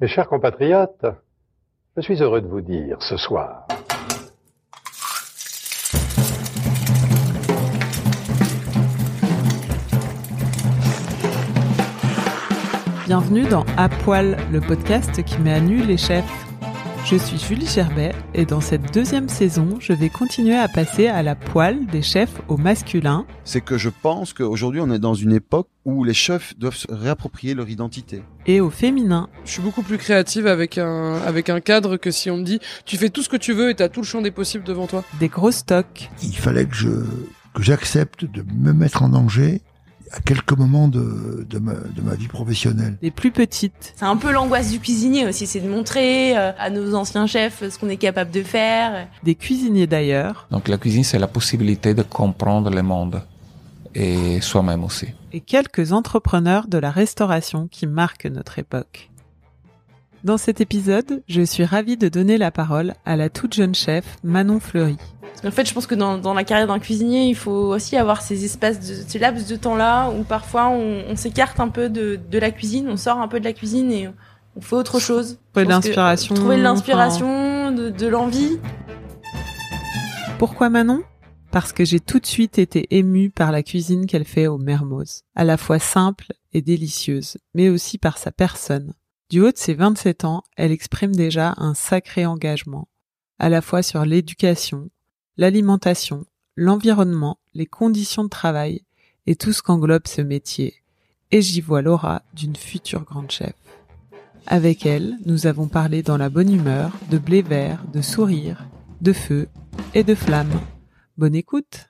Mes chers compatriotes, je suis heureux de vous dire ce soir Bienvenue dans À Poil, le podcast qui met à nu les chefs. Je suis Julie Gerbet et dans cette deuxième saison, je vais continuer à passer à la poêle des chefs au masculin. C'est que je pense qu'aujourd'hui on est dans une époque où les chefs doivent se réapproprier leur identité. Et au féminin. Je suis beaucoup plus créative avec un, avec un cadre que si on me dit tu fais tout ce que tu veux et t'as tout le champ des possibles devant toi. Des gros stocks. Il fallait que je que j'accepte de me mettre en danger à quelques moments de, de, ma, de ma vie professionnelle. Les plus petites. C'est un peu l'angoisse du cuisinier aussi, c'est de montrer euh, à nos anciens chefs ce qu'on est capable de faire. Des cuisiniers d'ailleurs. Donc la cuisine, c'est la possibilité de comprendre le monde et soi-même aussi. Et quelques entrepreneurs de la restauration qui marquent notre époque. Dans cet épisode, je suis ravie de donner la parole à la toute jeune chef Manon Fleury. En fait, je pense que dans, dans la carrière d'un cuisinier, il faut aussi avoir ces espaces, de, ces laps de temps-là où parfois on, on s'écarte un peu de, de la cuisine, on sort un peu de la cuisine et on fait autre chose. Trouver de l'inspiration. Trouver de l'inspiration, de, de l'envie. Pourquoi Manon? Parce que j'ai tout de suite été émue par la cuisine qu'elle fait au Mermoz, à la fois simple et délicieuse, mais aussi par sa personne. Du haut de ses 27 ans, elle exprime déjà un sacré engagement, à la fois sur l'éducation, l'alimentation, l'environnement, les conditions de travail et tout ce qu'englobe ce métier. Et j'y vois l'aura d'une future grande chef. Avec elle, nous avons parlé dans la bonne humeur de blé vert, de sourire, de feu et de flamme. Bonne écoute!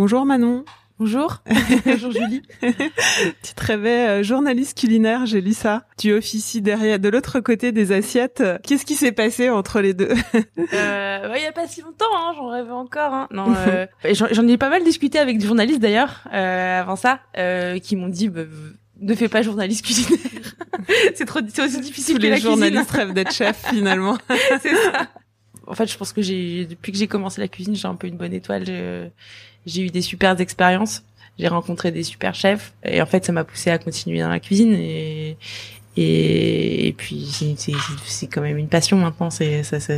Bonjour Manon. Bonjour. Bonjour Julie. tu te rêvais euh, journaliste culinaire, j'ai lu ça. Tu officies derrière, de l'autre côté des assiettes. Qu'est-ce qui s'est passé entre les deux? Euh, Il y a pas si longtemps, hein, j'en rêvais encore. Hein. Non, euh, j'en ai pas mal discuté avec des journalistes d'ailleurs euh, avant ça, euh, qui m'ont dit. Bah, ne fais pas journaliste culinaire. c'est trop, c'est aussi difficile Tous que les la journalistes rêvent d'être chef finalement. c'est ça. En fait, je pense que j'ai, depuis que j'ai commencé la cuisine, j'ai un peu une bonne étoile. J'ai eu des super expériences. J'ai rencontré des super chefs. Et en fait, ça m'a poussé à continuer dans la cuisine. Et, et, puis, c'est, quand même une passion maintenant. C'est, ça, ça,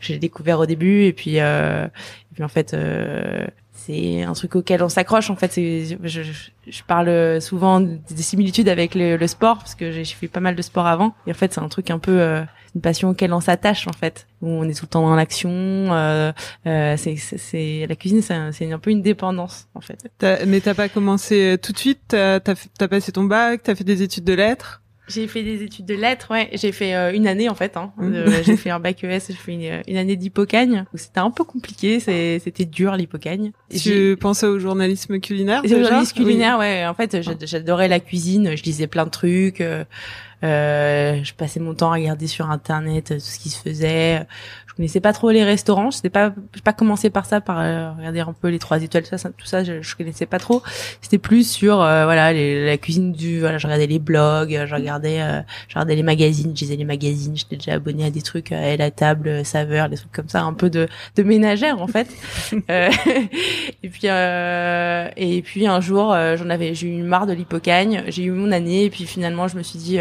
j'ai découvert au début. Et puis, euh, et puis en fait, euh, c'est un truc auquel on s'accroche en fait c'est je, je, parle souvent des similitudes avec le, le sport parce que j'ai fait pas mal de sport avant et en fait c'est un truc un peu euh, une passion auquel on s'attache en fait où on est tout le temps dans l'action euh, euh, c'est c'est la cuisine c'est un, c'est un peu une dépendance en fait as, mais t'as pas commencé tout de suite? T'as as, passé ton bac? T'as fait des études de lettres? J'ai fait des études de lettres, ouais. J'ai fait euh, une année en fait. Hein. Euh, j'ai fait un bac ES, j'ai fait une, une année d'hypocagne. C'était un peu compliqué, c'était dur l'hypocagne. Tu pensais au journalisme culinaire déjà? journalisme culinaire, oui. ouais. En fait, j'adorais la cuisine. Je lisais plein de trucs. Euh, euh, je passais mon temps à regarder sur internet tout ce qui se faisait. Je connaissais pas trop les restaurants. Je pas, j'ai pas commencé par ça, par euh, regarder un peu les trois étoiles, tout ça, tout ça, je, je connaissais pas trop. C'était plus sur euh, voilà les, la cuisine du, voilà, je regardais les blogs, je regardais, euh, je regardais les magazines, je lisais les magazines. J'étais déjà abonné à des trucs, à la table, saveur, des trucs comme ça, un peu de, de ménagère en fait. et puis et puis un jour, j'en avais, j'ai eu marre de l'hypocagne. J'ai eu mon année et puis finalement, je me suis dit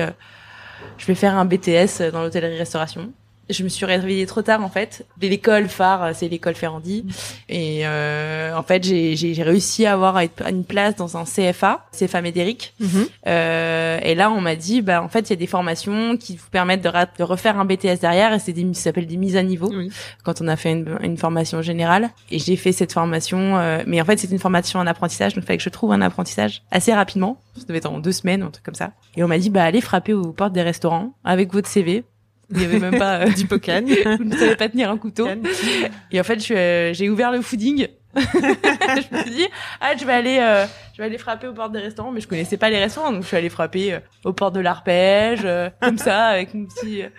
je vais faire un BTS dans l'hôtellerie-restauration. Je me suis réveillée trop tard en fait. L'école phare, c'est l'école Ferrandi. Et euh, en fait, j'ai réussi à avoir une place dans un CFA, CFA Médéric. Mm -hmm. euh, et là, on m'a dit, bah en fait, il y a des formations qui vous permettent de, de refaire un BTS derrière. Et c'est des, ça s'appelle des mises à niveau. Oui. Quand on a fait une, une formation générale. Et j'ai fait cette formation, euh, mais en fait, c'est une formation en apprentissage. Donc, il fallait que je trouve un apprentissage assez rapidement. Ça devait être en deux semaines, un truc comme ça. Et on m'a dit, bah allez frapper aux portes des restaurants avec votre CV il y avait même pas euh, d'hypocagne. Vous ne savez pas tenir un couteau. Et en fait, j'ai ouvert le fooding je me suis dit, ah, je vais aller, euh, je vais aller frapper aux portes des restaurants, mais je connaissais pas les restaurants, donc je suis allée frapper euh, aux portes de l'arpège, euh, comme ça, avec mon petit. euh,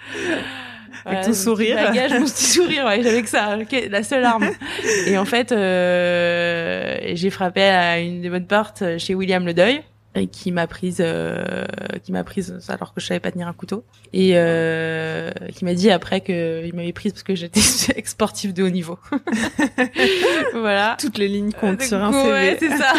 voilà, ton mon petit sourire. bagage, mon petit sourire, ouais, j'avais que ça, la seule arme. Et en fait, euh, j'ai frappé à une des bonnes portes euh, chez William Le Deuil et qui m'a prise euh, qui m'a prise alors que je savais pas tenir un couteau et euh, qui m'a dit après que il m'avait prise parce que j'étais ex-sportif de haut niveau voilà Toutes les lignes comptent sur un CV. ouais, c'est ça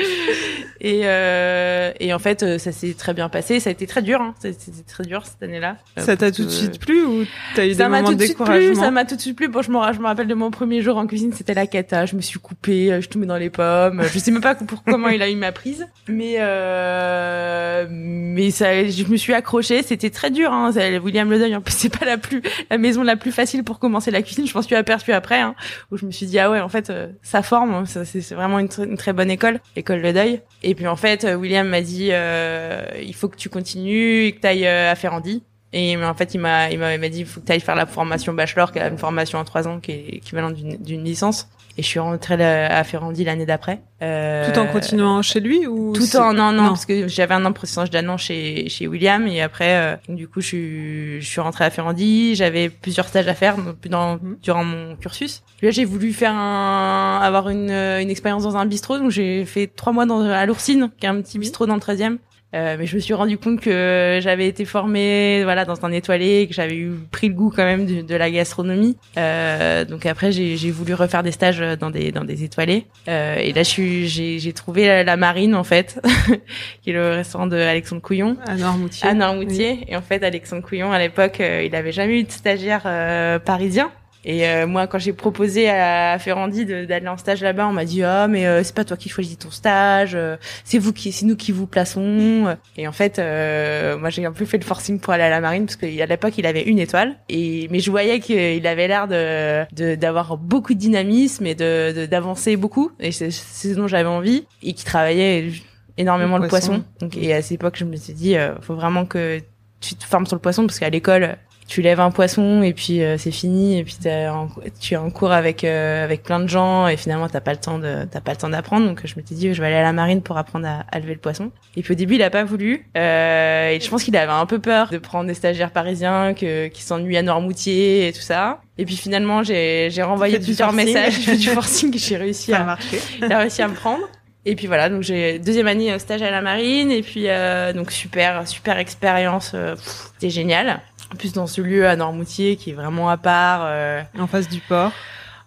et euh, et en fait euh, ça s'est très bien passé ça a été très dur hein. C'était très dur cette année-là Ça t'a tout de suite plu ou t'as eu des ça m'a moments tout de plu, découragement ça m'a tout de suite plu. Bon, je me, ra- je me rappelle de mon premier jour en cuisine, c'était la cata. Je me suis coupée, euh, je tombais dans les pommes. Je sais même pas pour comment il a eu ma prise, mais euh, mais ça, je me suis accrochée. C'était très dur. Hein. William Le Deuil, en plus, c'est pas la plus la maison la plus facile pour commencer la cuisine. Je m'en suis aperçue après, hein, où je me suis dit ah ouais, en fait, euh, ça forme. C'est vraiment une, tr- une très bonne école, école Le Deuil. Et puis en fait, euh, William m'a dit euh, il faut que tu continues et que tu ailles à Ferrandi. Et en fait, il m'a, il m'a dit, il faut que tu ailles faire la formation bachelor, qui est une formation en trois ans, qui est équivalente d'une licence. Et je suis rentrée à Ferrandi l'année d'après. Euh, Tout en continuant chez lui ou Tout en non, non, parce que j'avais un an processus d'un an chez chez William et après, euh, du coup, je suis, je suis rentrée à Ferrandi. J'avais plusieurs stages à faire donc, dans, Mhm. durant mon cursus. Puis là, j'ai voulu faire un, avoir une, une expérience dans un bistrot, donc j'ai fait trois mois dans à l'Oursine, qui est un petit bistrot dans le 13e. Euh, mais je me suis rendu compte que j'avais été formée voilà dans un étoilé que j'avais eu pris le goût quand même de, de la gastronomie. Euh, donc après j'ai voulu refaire des stages dans des dans des étoilés. Euh, et là j'ai j'ai trouvé la, la marine en fait qui est le restaurant de Alexandre Couillon. À Noirmoutier. à Noirmoutier et en fait Alexandre Couillon à l'époque euh, il avait jamais eu de stagiaire euh, parisien et euh, moi, quand j'ai proposé à Ferrandi d'aller en stage là-bas, on m'a dit ah mais euh, c'est pas toi qui choisis ton stage, euh, c'est vous qui, c'est nous qui vous plaçons. Et en fait, euh, moi j'ai un peu fait le forcing pour aller à la marine parce qu'à l'époque il avait une étoile. Et mais je voyais qu'il avait l'air de de- d'avoir beaucoup de dynamisme et de d'avancer beaucoup. Et c'est ce dont j'avais envie et qui travaillait énormément Le le poisson. poisson. Donc et à cette époque, je me suis dit euh, faut vraiment que tu te formes sur le poisson parce qu'à l'école tu lèves un poisson et puis euh, c'est fini et puis en- tu es en cours avec euh, avec plein de gens et finalement t'as pas le temps de t'as pas le temps d'apprendre donc je m'étais dit je vais aller à la marine pour apprendre à, à lever le poisson et puis au début il a pas voulu euh, et je pense qu'il avait un peu peur de prendre des stagiaires parisiens que qui s'ennuient à Noirmoutier et tout ça et puis finalement j'ai j'ai renvoyé plusieurs messages j'ai fait du forcing j'ai réussi Ça a à marché. il a réussi à me prendre. Et puis voilà, donc j'ai deuxième année euh, stage à la marine et puis euh, donc super super expérience, euh, c'était génial. Plus dans ce lieu à Normoutier qui est vraiment à part, euh, En face du port.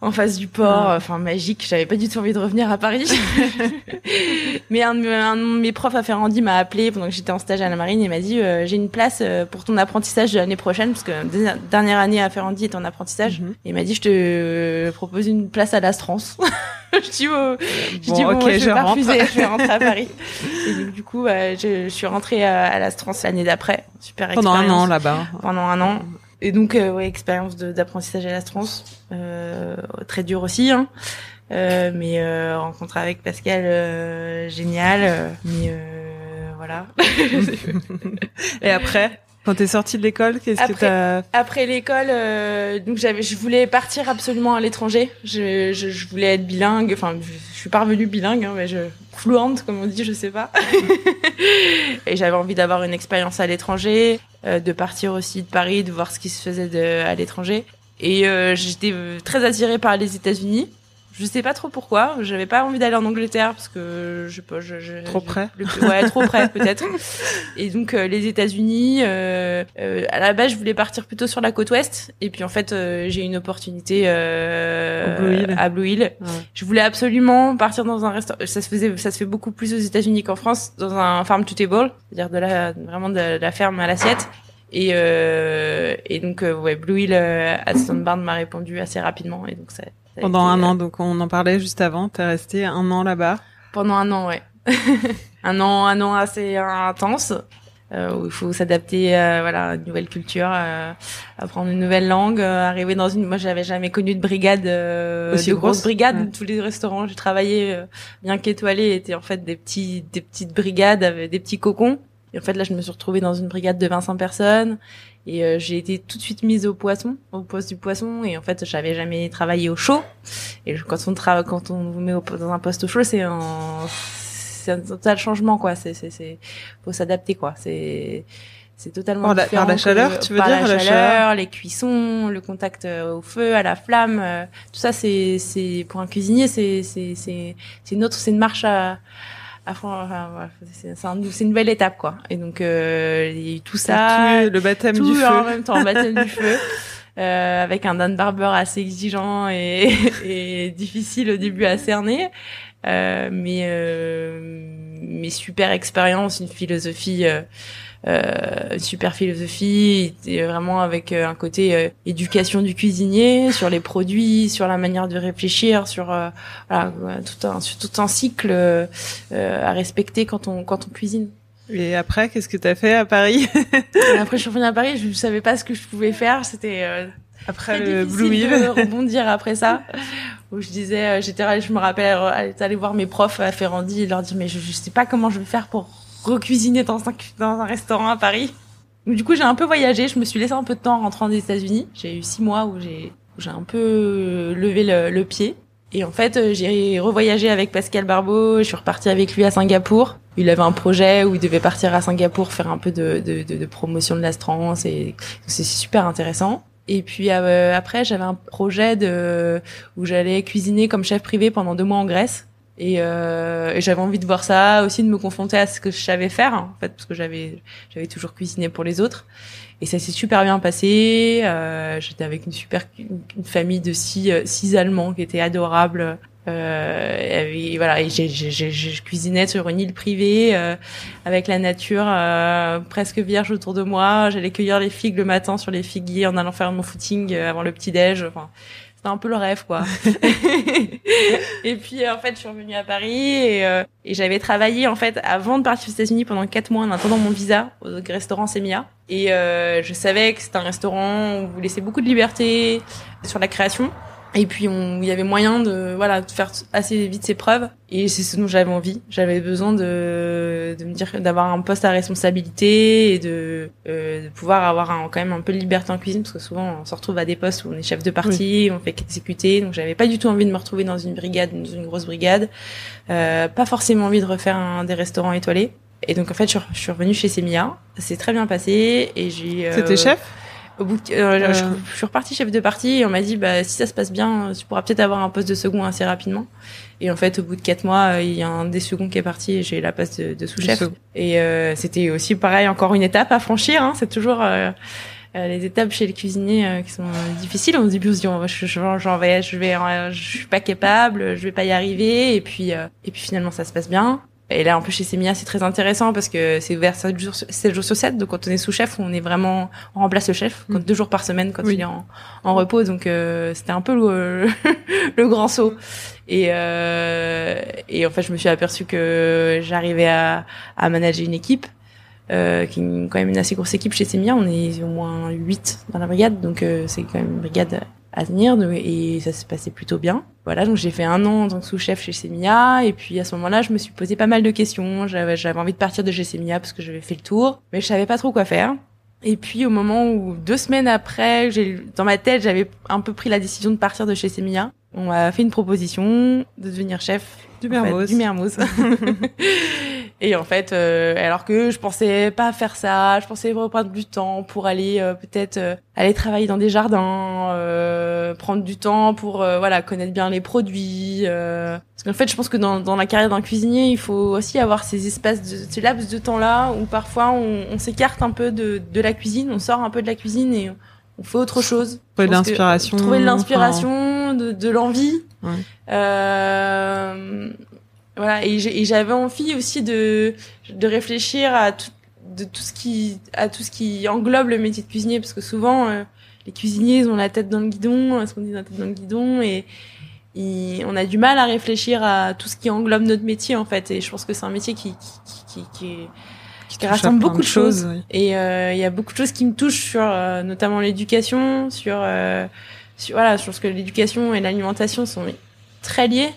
En face du port, euh, enfin magique. J'avais pas du tout envie de revenir à Paris. Mais un de, mes- un de mes profs à Ferrandi m'a appelé pendant que j'étais en stage à la marine et m'a dit euh, j'ai une place euh, pour ton apprentissage de l'année prochaine parce que dernière année à Ferrandi est en apprentissage. Mhm. Et il m'a dit je te propose une place à l'Astrance. je dis oh, je Bon, dis bon, je vais pas refuser, je vais rentrer à Paris. Et donc, du coup, euh, je, je suis rentrée à, à l'Astrance l'année d'après. Super Pendant un an là-bas. Pendant un an. Et donc, euh, ouais, expérience d'apprentissage à l'Astrance. Euh, très dur aussi, hein. Euh, mais euh, rencontre avec Pascal, euh, génial. mais euh, voilà. Et après, quand t'es sortie de l'école, qu'est-ce que t'as Après l'école, euh, donc j'avais, je voulais partir absolument à l'étranger. Je, je, je voulais être bilingue. Enfin, je, je suis pas revenue bilingue, hein, mais je fluente comme on dit, je sais pas. et j'avais envie d'avoir une expérience à l'étranger, euh, de partir aussi de Paris, de voir ce qui se faisait de, à l'étranger. Et euh, j'étais très attirée par les États-Unis. Je sais pas trop pourquoi. J'avais pas envie d'aller en Angleterre parce que je sais pas. Je, je- Trop près le- Ouais, trop près peut-être. Et donc euh, les États-Unis. Euh, euh, à la base, je voulais partir plutôt sur la côte ouest. Et puis en fait, euh, j'ai une opportunité euh, Blue Hill. à Blue Hill. Ouais. Je voulais absolument partir dans un restaurant. Ça se faisait, ça se fait beaucoup plus aux États-Unis qu'en France, dans un farm to table, c'est-à-dire de la vraiment de, la ferme à l'assiette. Et euh, et donc euh, ouais, Blue Hill euh, à Stone Barn m'a répondu assez rapidement et donc ça. Pendant un euh, an, donc on en parlait juste avant, t'es resté un an là-bas. pendant un an, ouais. un an, un an assez intense. Euh, où il faut s'adapter, euh, voilà, à une nouvelle culture, euh, apprendre une nouvelle langue, euh, arriver dans une. Moi, j'avais jamais connu de brigade, euh, Aussi de grosse, grosses brigades. ouais. Tous les restaurants j'ai travaillé, euh, bien qu'étoilés, étaient en fait des petits, des petites brigades avec des petits cocons. Et en fait, là, je me suis retrouvée dans une brigade de 25 personnes et euh, j'ai été tout de suite mise au poisson, au poste du poisson. Et en fait, j'avais jamais travaillé au chaud. Et quand on travaille, quand on vous met au- dans un poste au chaud, c'est un, c'est un total changement, quoi. C'est, c'est, c'est, faut s'adapter, quoi. C'est, c'est totalement la- différent par la que- chaleur, tu veux par dire, la la chaleur, chaleur les cuissons, le contact euh, au feu, à la flamme, euh, tout ça, c'est, c'est pour un cuisinier, c'est, c'est, c'est, c'est une autre, c'est une marche à, enfin, voilà, c'est, c'est, un- c'est une nouvelle étape, quoi. Et donc, euh, il y a eu tout ça, Tout- le baptême tout du feu. en même temps, baptême du feu. Euh, avec un Dan Barber assez exigeant et, et difficile au début à cerner, euh, mais euh, mais super expérience, une philosophie, euh, euh, super philosophie, et vraiment avec euh, un côté euh, éducation du cuisinier sur les produits, sur la manière de réfléchir, sur euh, voilà tout un sur tout un cycle euh, à respecter quand on quand on cuisine. Et après, qu'est-ce que t'as fait à Paris après, je suis revenue à Paris, je ne savais pas ce que je pouvais faire. C'était euh, Après le Blue de rebondir après ça. Où je disais, j'étais, je me rappelle, aller voir mes profs à Ferrandi et leur dire, mais je, je sais pas comment je vais faire pour recuisiner dans un, dans un restaurant à Paris. Du coup, j'ai un peu voyagé. Je me suis laissé un peu de temps en rentrant des États-Unis. J'ai eu six mois où j'ai, j'ai un peu levé le, le pied. Et en fait, euh, j'ai revoyagé avec Pascal Barbeau. Je suis repartie avec lui à Singapour. Il avait un projet où il devait partir à Singapour faire un peu de, de, de, promotion de l'astran. Et c'est super intéressant. Et puis euh, après, j'avais un projet de où j'allais cuisiner comme chef privé pendant deux mois en Grèce. Et, euh, j'avais envie de voir ça, aussi de me confronter à ce que je savais faire, en fait, parce que j'avais j'avais toujours cuisiné pour les autres. Et ça s'est super bien passé. Euh, J'étais avec une super une, famille de six euh, six Allemands qui étaient adorables. Euh, et voilà, et je cuisinais sur une île privée euh, avec la nature euh, presque vierge autour de moi. J'allais cueillir les figues le matin sur les figuiers en allant faire mon footing euh, avant le petit déj. Enfin, c'était un peu le rêve, quoi. et puis euh, en fait, je suis revenue à Paris et, euh, et j'avais travaillé en fait avant de partir aux États-Unis pendant quatre mois en attendant mon visa au restaurant Semia. Et euh, je savais que c'était un restaurant où vous laissez beaucoup de liberté sur la création. Et puis on, il y avait moyen de voilà de faire assez vite ses preuves et c'est ce dont j'avais envie. J'avais besoin de de me dire d'avoir un poste à responsabilité et de, euh, de pouvoir avoir un, quand même un peu de liberté en cuisine parce que souvent on se retrouve à des postes où on est chef de partie, on fait qu'exécuter. Donc j'avais pas du tout envie de me retrouver dans une brigade, dans une grosse brigade. Euh, pas forcément envie de refaire un, des restaurants étoilés. Et donc en fait je, je suis revenue chez Semia. C'est très bien passé et j'ai. euh, C'était chef? Au bout de- euh, Euh. je, je suis repartie chef de partie et on m'a dit bah si ça se passe bien tu pourras peut-être avoir un poste de second assez rapidement. Et en fait au bout de quatre mois euh, il y a un des seconds qui est parti et j'ai la place de, de sous-chef. Et euh, c'était aussi pareil encore une étape à franchir hein, c'est toujours euh, euh, les étapes chez les cuisiniers euh, qui sont difficiles. On se dit oh, je, je, j'en vais je vais euh, je suis pas capable je vais pas y arriver. Et puis euh, et puis finalement ça se passe bien et là, en plus, chez Semia, c'est très intéressant parce que c'est ouvert 7 jours, 7 jours sur 7. Donc, quand on est sous-chef, on est vraiment, on remplace le chef, quand, Mm. deux jours par semaine quand Oui. il est en, en repos. Donc, euh, c'était un peu le, le grand saut. Et, euh, et en fait, je me suis aperçue que j'arrivais à, à manager une équipe, euh, qui est quand même une assez grosse équipe chez Semia. On est au moins 8 dans la brigade. Donc, euh, c'est quand même une brigade à tenir donc- et ça se passait plutôt bien. Voilà, donc j'ai fait un an en tant que sous-chef chez Semia et puis à ce moment-là, je me suis posé pas mal de questions. J'avais envie de partir de chez Semia parce que j'avais fait le tour, mais je savais pas trop quoi faire. Et puis au moment où deux semaines après, dans ma tête, j'avais un peu pris la décision de partir de chez Semia. On m'a fait une proposition de devenir chef Du fait, Mermoz. du Mermoz. et en fait, euh, alors que je pensais pas faire ça, je pensais reprendre du temps pour aller euh, peut-être euh, aller travailler dans des jardins, euh, prendre du temps pour euh, voilà connaître bien les produits. euh. Parce qu'en fait, je pense que dans, dans la carrière d'un cuisinier, il faut aussi avoir ces espaces, de, ces laps de temps là où parfois on, on s'écarte un peu de, de la cuisine, on sort un peu de la cuisine et on, fait autre chose. Trouver de l'inspiration, Trouver de l'inspiration, de, de l'envie. Ouais. Euh, voilà, et j'avais envie aussi de, de réfléchir à tout, de tout ce qui, à tout ce qui englobe le métier de cuisinier, parce que souvent, euh, les cuisiniers, ils ont la tête dans le guidon, ce qu'on dit la tête dans le guidon, et, et on a du mal à réfléchir à tout ce qui englobe notre métier, en fait, et je pense que c'est un métier qui, qui, qui, qui, qui rassemble beaucoup de choses. oui. Et euh, il y a beaucoup de choses qui me touchent sur euh, notamment l'éducation, sur, euh, sur voilà, je pense que l'éducation et l'alimentation sont très liées.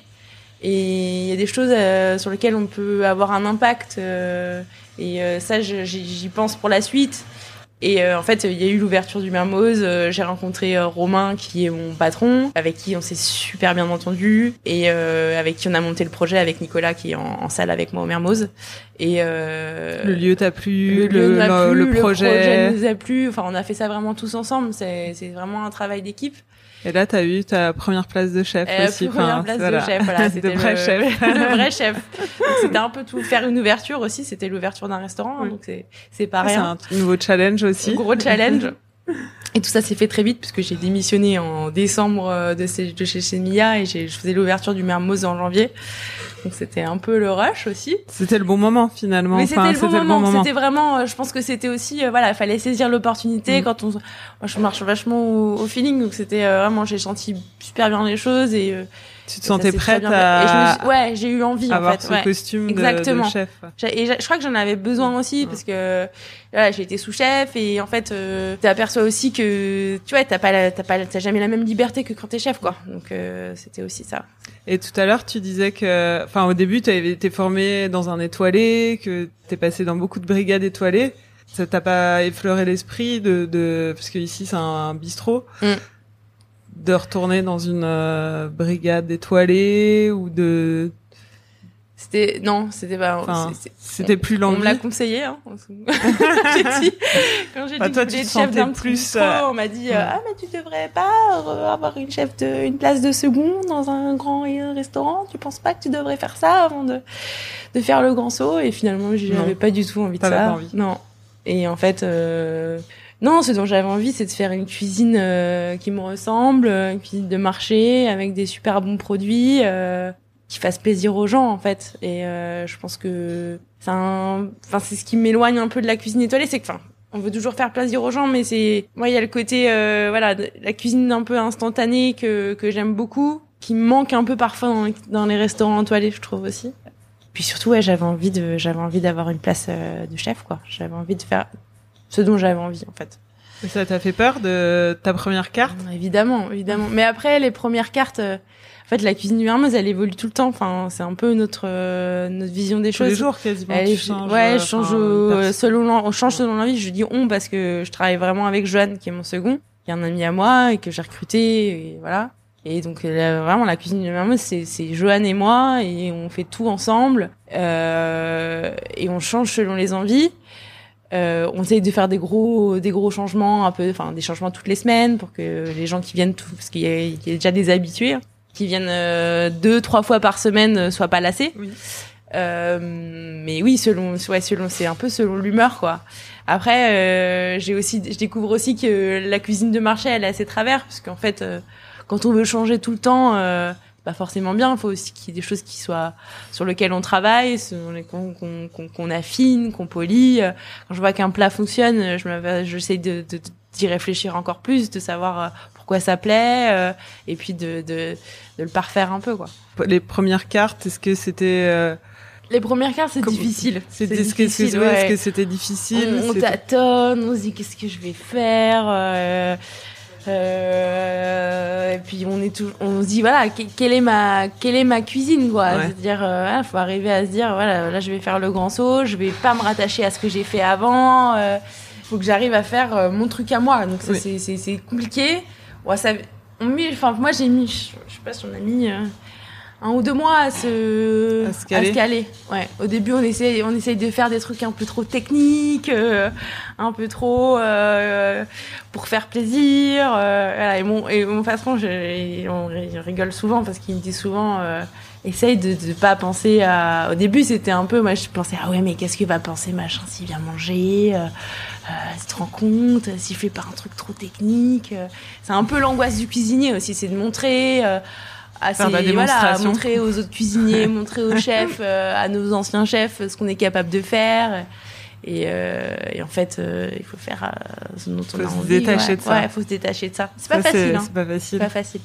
Et il y a des choses euh, sur lesquelles on peut avoir un impact. euh, et euh, ça, j'y pense pour la suite. Et euh, en fait, il y a eu l'ouverture du Mermoz. euh, J'ai rencontré euh, Romain, qui est mon patron, avec qui on s'est super bien entendu, et euh, avec qui on a monté le projet avec Nicolas, qui est en, en salle avec moi au Mermoz. Et euh, Le lieu t'a plu, le, le, a le- projet. nous a plu. Enfin, on a fait ça vraiment tous ensemble. C'est vraiment un travail d'équipe. Et là, t'as eu ta première place de chef Euh, aussi. première enfin, place voilà. de chef, voilà, c'était vrai le, chef. le vrai chef. C'était un peu tout faire une ouverture aussi. C'était l'ouverture d'un restaurant, Oui. donc c'est c'est pas C'est un nouveau challenge aussi. Gros challenge. Et tout ça s'est fait très vite puisque j'ai démissionné en décembre euh, de, chez- de chez Mia et je faisais l'ouverture du Mermoz en janvier. Donc c'était un peu le rush aussi. C'était le bon moment finalement. Mais Enfin, c'était le bon moment. C'était vraiment, euh, je pense que c'était aussi, euh, voilà, il fallait saisir l'opportunité Mm. quand on, moi je marche vachement au, au feeling, donc c'était euh, vraiment, j'ai senti super bien les choses et euh, Tu te sentais prête à suis- ouais, j'ai eu envie en avoir fait. ce ouais. costume de, Exactement. de chef. Et je crois que j'en avais besoin aussi parce que voilà, j'ai été sous-chef et en fait, euh, t'aperçois aussi que tu vois, t'as pas, la- t'as pas, t'as jamais la même liberté que quand t'es chef, quoi. Donc euh, c'était aussi ça. Et tout à l'heure, tu disais que, enfin, au début, tu avais été formé dans un étoilé, que t'es passé dans beaucoup de brigades étoilées. Ça t'a pas effleuré l'esprit de, de, parce que ici c'est un bistrot, Mm. de retourner dans une euh, brigade étoilée ou de, C'était non, c'était pas. enfin, c'était plus On l'envie. me l'a conseillé. Hein. j'ai dit, quand j'ai Bah, dit toi, que tu chef d'un plus, euh, on m'a dit ah mais tu devrais pas avoir une chef de une place de second dans un grand restaurant. Tu penses pas que tu devrais faire ça avant de de faire le grand saut? Et finalement, j'avais pas du tout envie de ça. pas envie. Non. Et en fait. Euh... Non, ce dont j'avais envie, c'est de faire une cuisine euh, qui me ressemble, une cuisine de marché avec des super bons produits, euh, qui fasse plaisir aux gens en fait. Et euh, je pense que c'est un, enfin c'est ce qui m'éloigne un peu de la cuisine étoilée, c'est que, enfin, on veut toujours faire plaisir aux gens, mais c'est, moi il y a le côté, euh, voilà, de- la cuisine un peu instantanée que que j'aime beaucoup, qui manque un peu parfois dans les restaurants étoilés, je trouve aussi. Puis surtout, ouais, j'avais envie de, j'avais envie d'avoir une place euh, de chef, quoi. J'avais envie de faire ce dont j'avais envie, en fait. Et ça t'a fait peur de ta première carte? Évidemment, évidemment. Mais après, les premières cartes, euh, en fait, la cuisine du Hermès, elle évolue tout le temps. Enfin, c'est un peu notre euh, notre vision des tous choses. les jours quasiment. Elle- tu changes, ouais, euh, je change enfin, une pers- selon on change selon l'envie. Je dis on parce que je travaille vraiment avec Joanne, qui est mon second, qui est un ami à moi et que j'ai recruté, et voilà. Et donc là, vraiment la cuisine du Mermoz, c'est c'est Joanne et moi et on fait tout ensemble euh, et on change selon les envies. Euh, on essaye de faire des gros des gros changements un peu, enfin des changements toutes les semaines pour que les gens qui viennent tout, parce qu'il y, a- il y a déjà des habitués qui viennent euh, deux trois fois par semaine euh, soient pas lassés. Oui. Euh, mais oui, selon, ouais, selon, c'est un peu selon l'humeur, quoi. Après, euh, j'ai aussi, je découvre aussi que la cuisine de marché, elle a ses travers, parce qu'en fait, euh, quand on veut changer tout le temps, euh, pas forcément bien. Il faut aussi qu'il y ait des choses qui soient sur lesquelles on travaille, qu'on qu'on qu'on affine, qu'on polie. Quand je vois qu'un plat fonctionne, je j'essaie de d'y réfléchir encore plus, de savoir euh, pourquoi ça plaît, euh, et puis de, de de le parfaire un peu, quoi. Les premières cartes, est-ce que c'était euh, Les premières cartes, c'est difficile. C'est difficile, ouais, est-ce que c'était difficile on, on tâtonne, on se dit qu'est-ce que je vais faire. euh, euh, et puis on est tout, on se dit voilà que- quelle est ma quelle est ma cuisine quoi. Ouais. C'est-à-dire euh, faut arriver à se dire voilà là je vais faire le grand saut, je vais pas me rattacher à ce que j'ai fait avant. euh, faut que j'arrive à faire euh, mon truc à moi. Donc ça, Oui. c'est c'est c'est compliqué. Ouais, ça on met enfin moi j'ai mis je je sais pas si on a mis un ou deux mois à se À se caler. caler. Ouais. Au début, on essaye, on essaye de faire des trucs un peu trop techniques, euh, un peu trop euh, pour faire plaisir. euh, voilà. Et mon et mon patron, je, on ri- rigole souvent parce qu'il me dit souvent. Euh, Essaye de ne pas penser à. Au début, c'était un peu. Moi, je pensais ah ouais, mais qu'est-ce que va penser machin s'il vient manger euh, euh, rends compte s'il fait pas un truc trop technique euh. C'est un peu l'angoisse du cuisinier aussi, c'est de montrer. La ses- voilà, montrer aux autres cuisiniers, montrer aux chefs, euh, à nos anciens chefs, ce qu'on est capable de faire. Et, euh, et en fait, euh, il faut faire euh, ce dont on Faut a envie. détacher ouais. de ça. Ouais, faut se détacher de ça. C'est pas Ça, facile. Hein. C'est pas C'est facile. pas facile.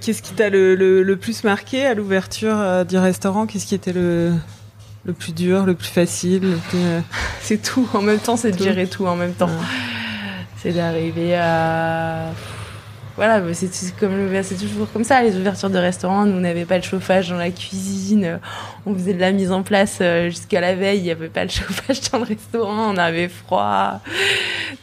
Qu'est-ce qui t'a le, le, le plus marqué à l'ouverture euh, du restaurant? Qu'est-ce qui était le, le plus dur, le plus facile? Le plus, euh, C'est tout. En même temps, c'est de gérer tout en même temps. Ouais. C'est d'arriver à. Voilà, mais c'est toujours comme ça. Les ouvertures de restaurants, nous on n'avait pas le chauffage dans la cuisine, on faisait de la mise en place euh, jusqu'à la veille. Il n'y avait pas le chauffage dans le restaurant, on avait froid.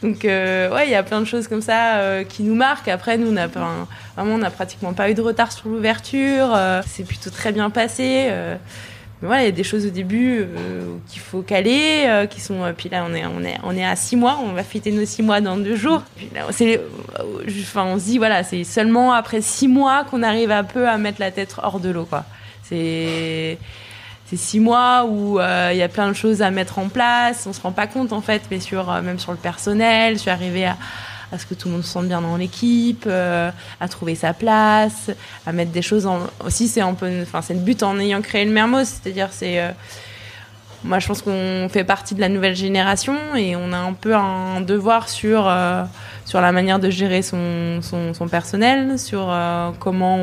Donc euh, ouais, il y a plein de choses comme ça euh, qui nous marquent. Après, nous on a vraiment, on a pratiquement pas eu de retard sur l'ouverture. c'est plutôt très bien passé. Mais voilà, il y a des choses au début euh, qu'il faut caler, euh, qui sont. euh, puis là, on est, on est, on est à six mois. On va fêter nos six mois dans deux jours. Puis là, c'est, euh, enfin, on se dit voilà, c'est seulement après six mois qu'on arrive un peu à mettre la tête hors de l'eau, quoi. C'est c'est six mois où euh, il y a plein de choses à mettre en place. On se rend pas compte en fait, mais sur euh, même sur le personnel, sur arriver à à ce que tout le monde se sente bien dans l'équipe, euh, à trouver sa place, à mettre des choses en. Aussi, c'est enfin, c'est le but en ayant créé le Mermoz, c'est-à-dire c'est. euh, moi, je pense qu'on fait partie de la nouvelle génération et on a un peu un devoir sur euh, sur la manière de gérer son son, son personnel, sur comment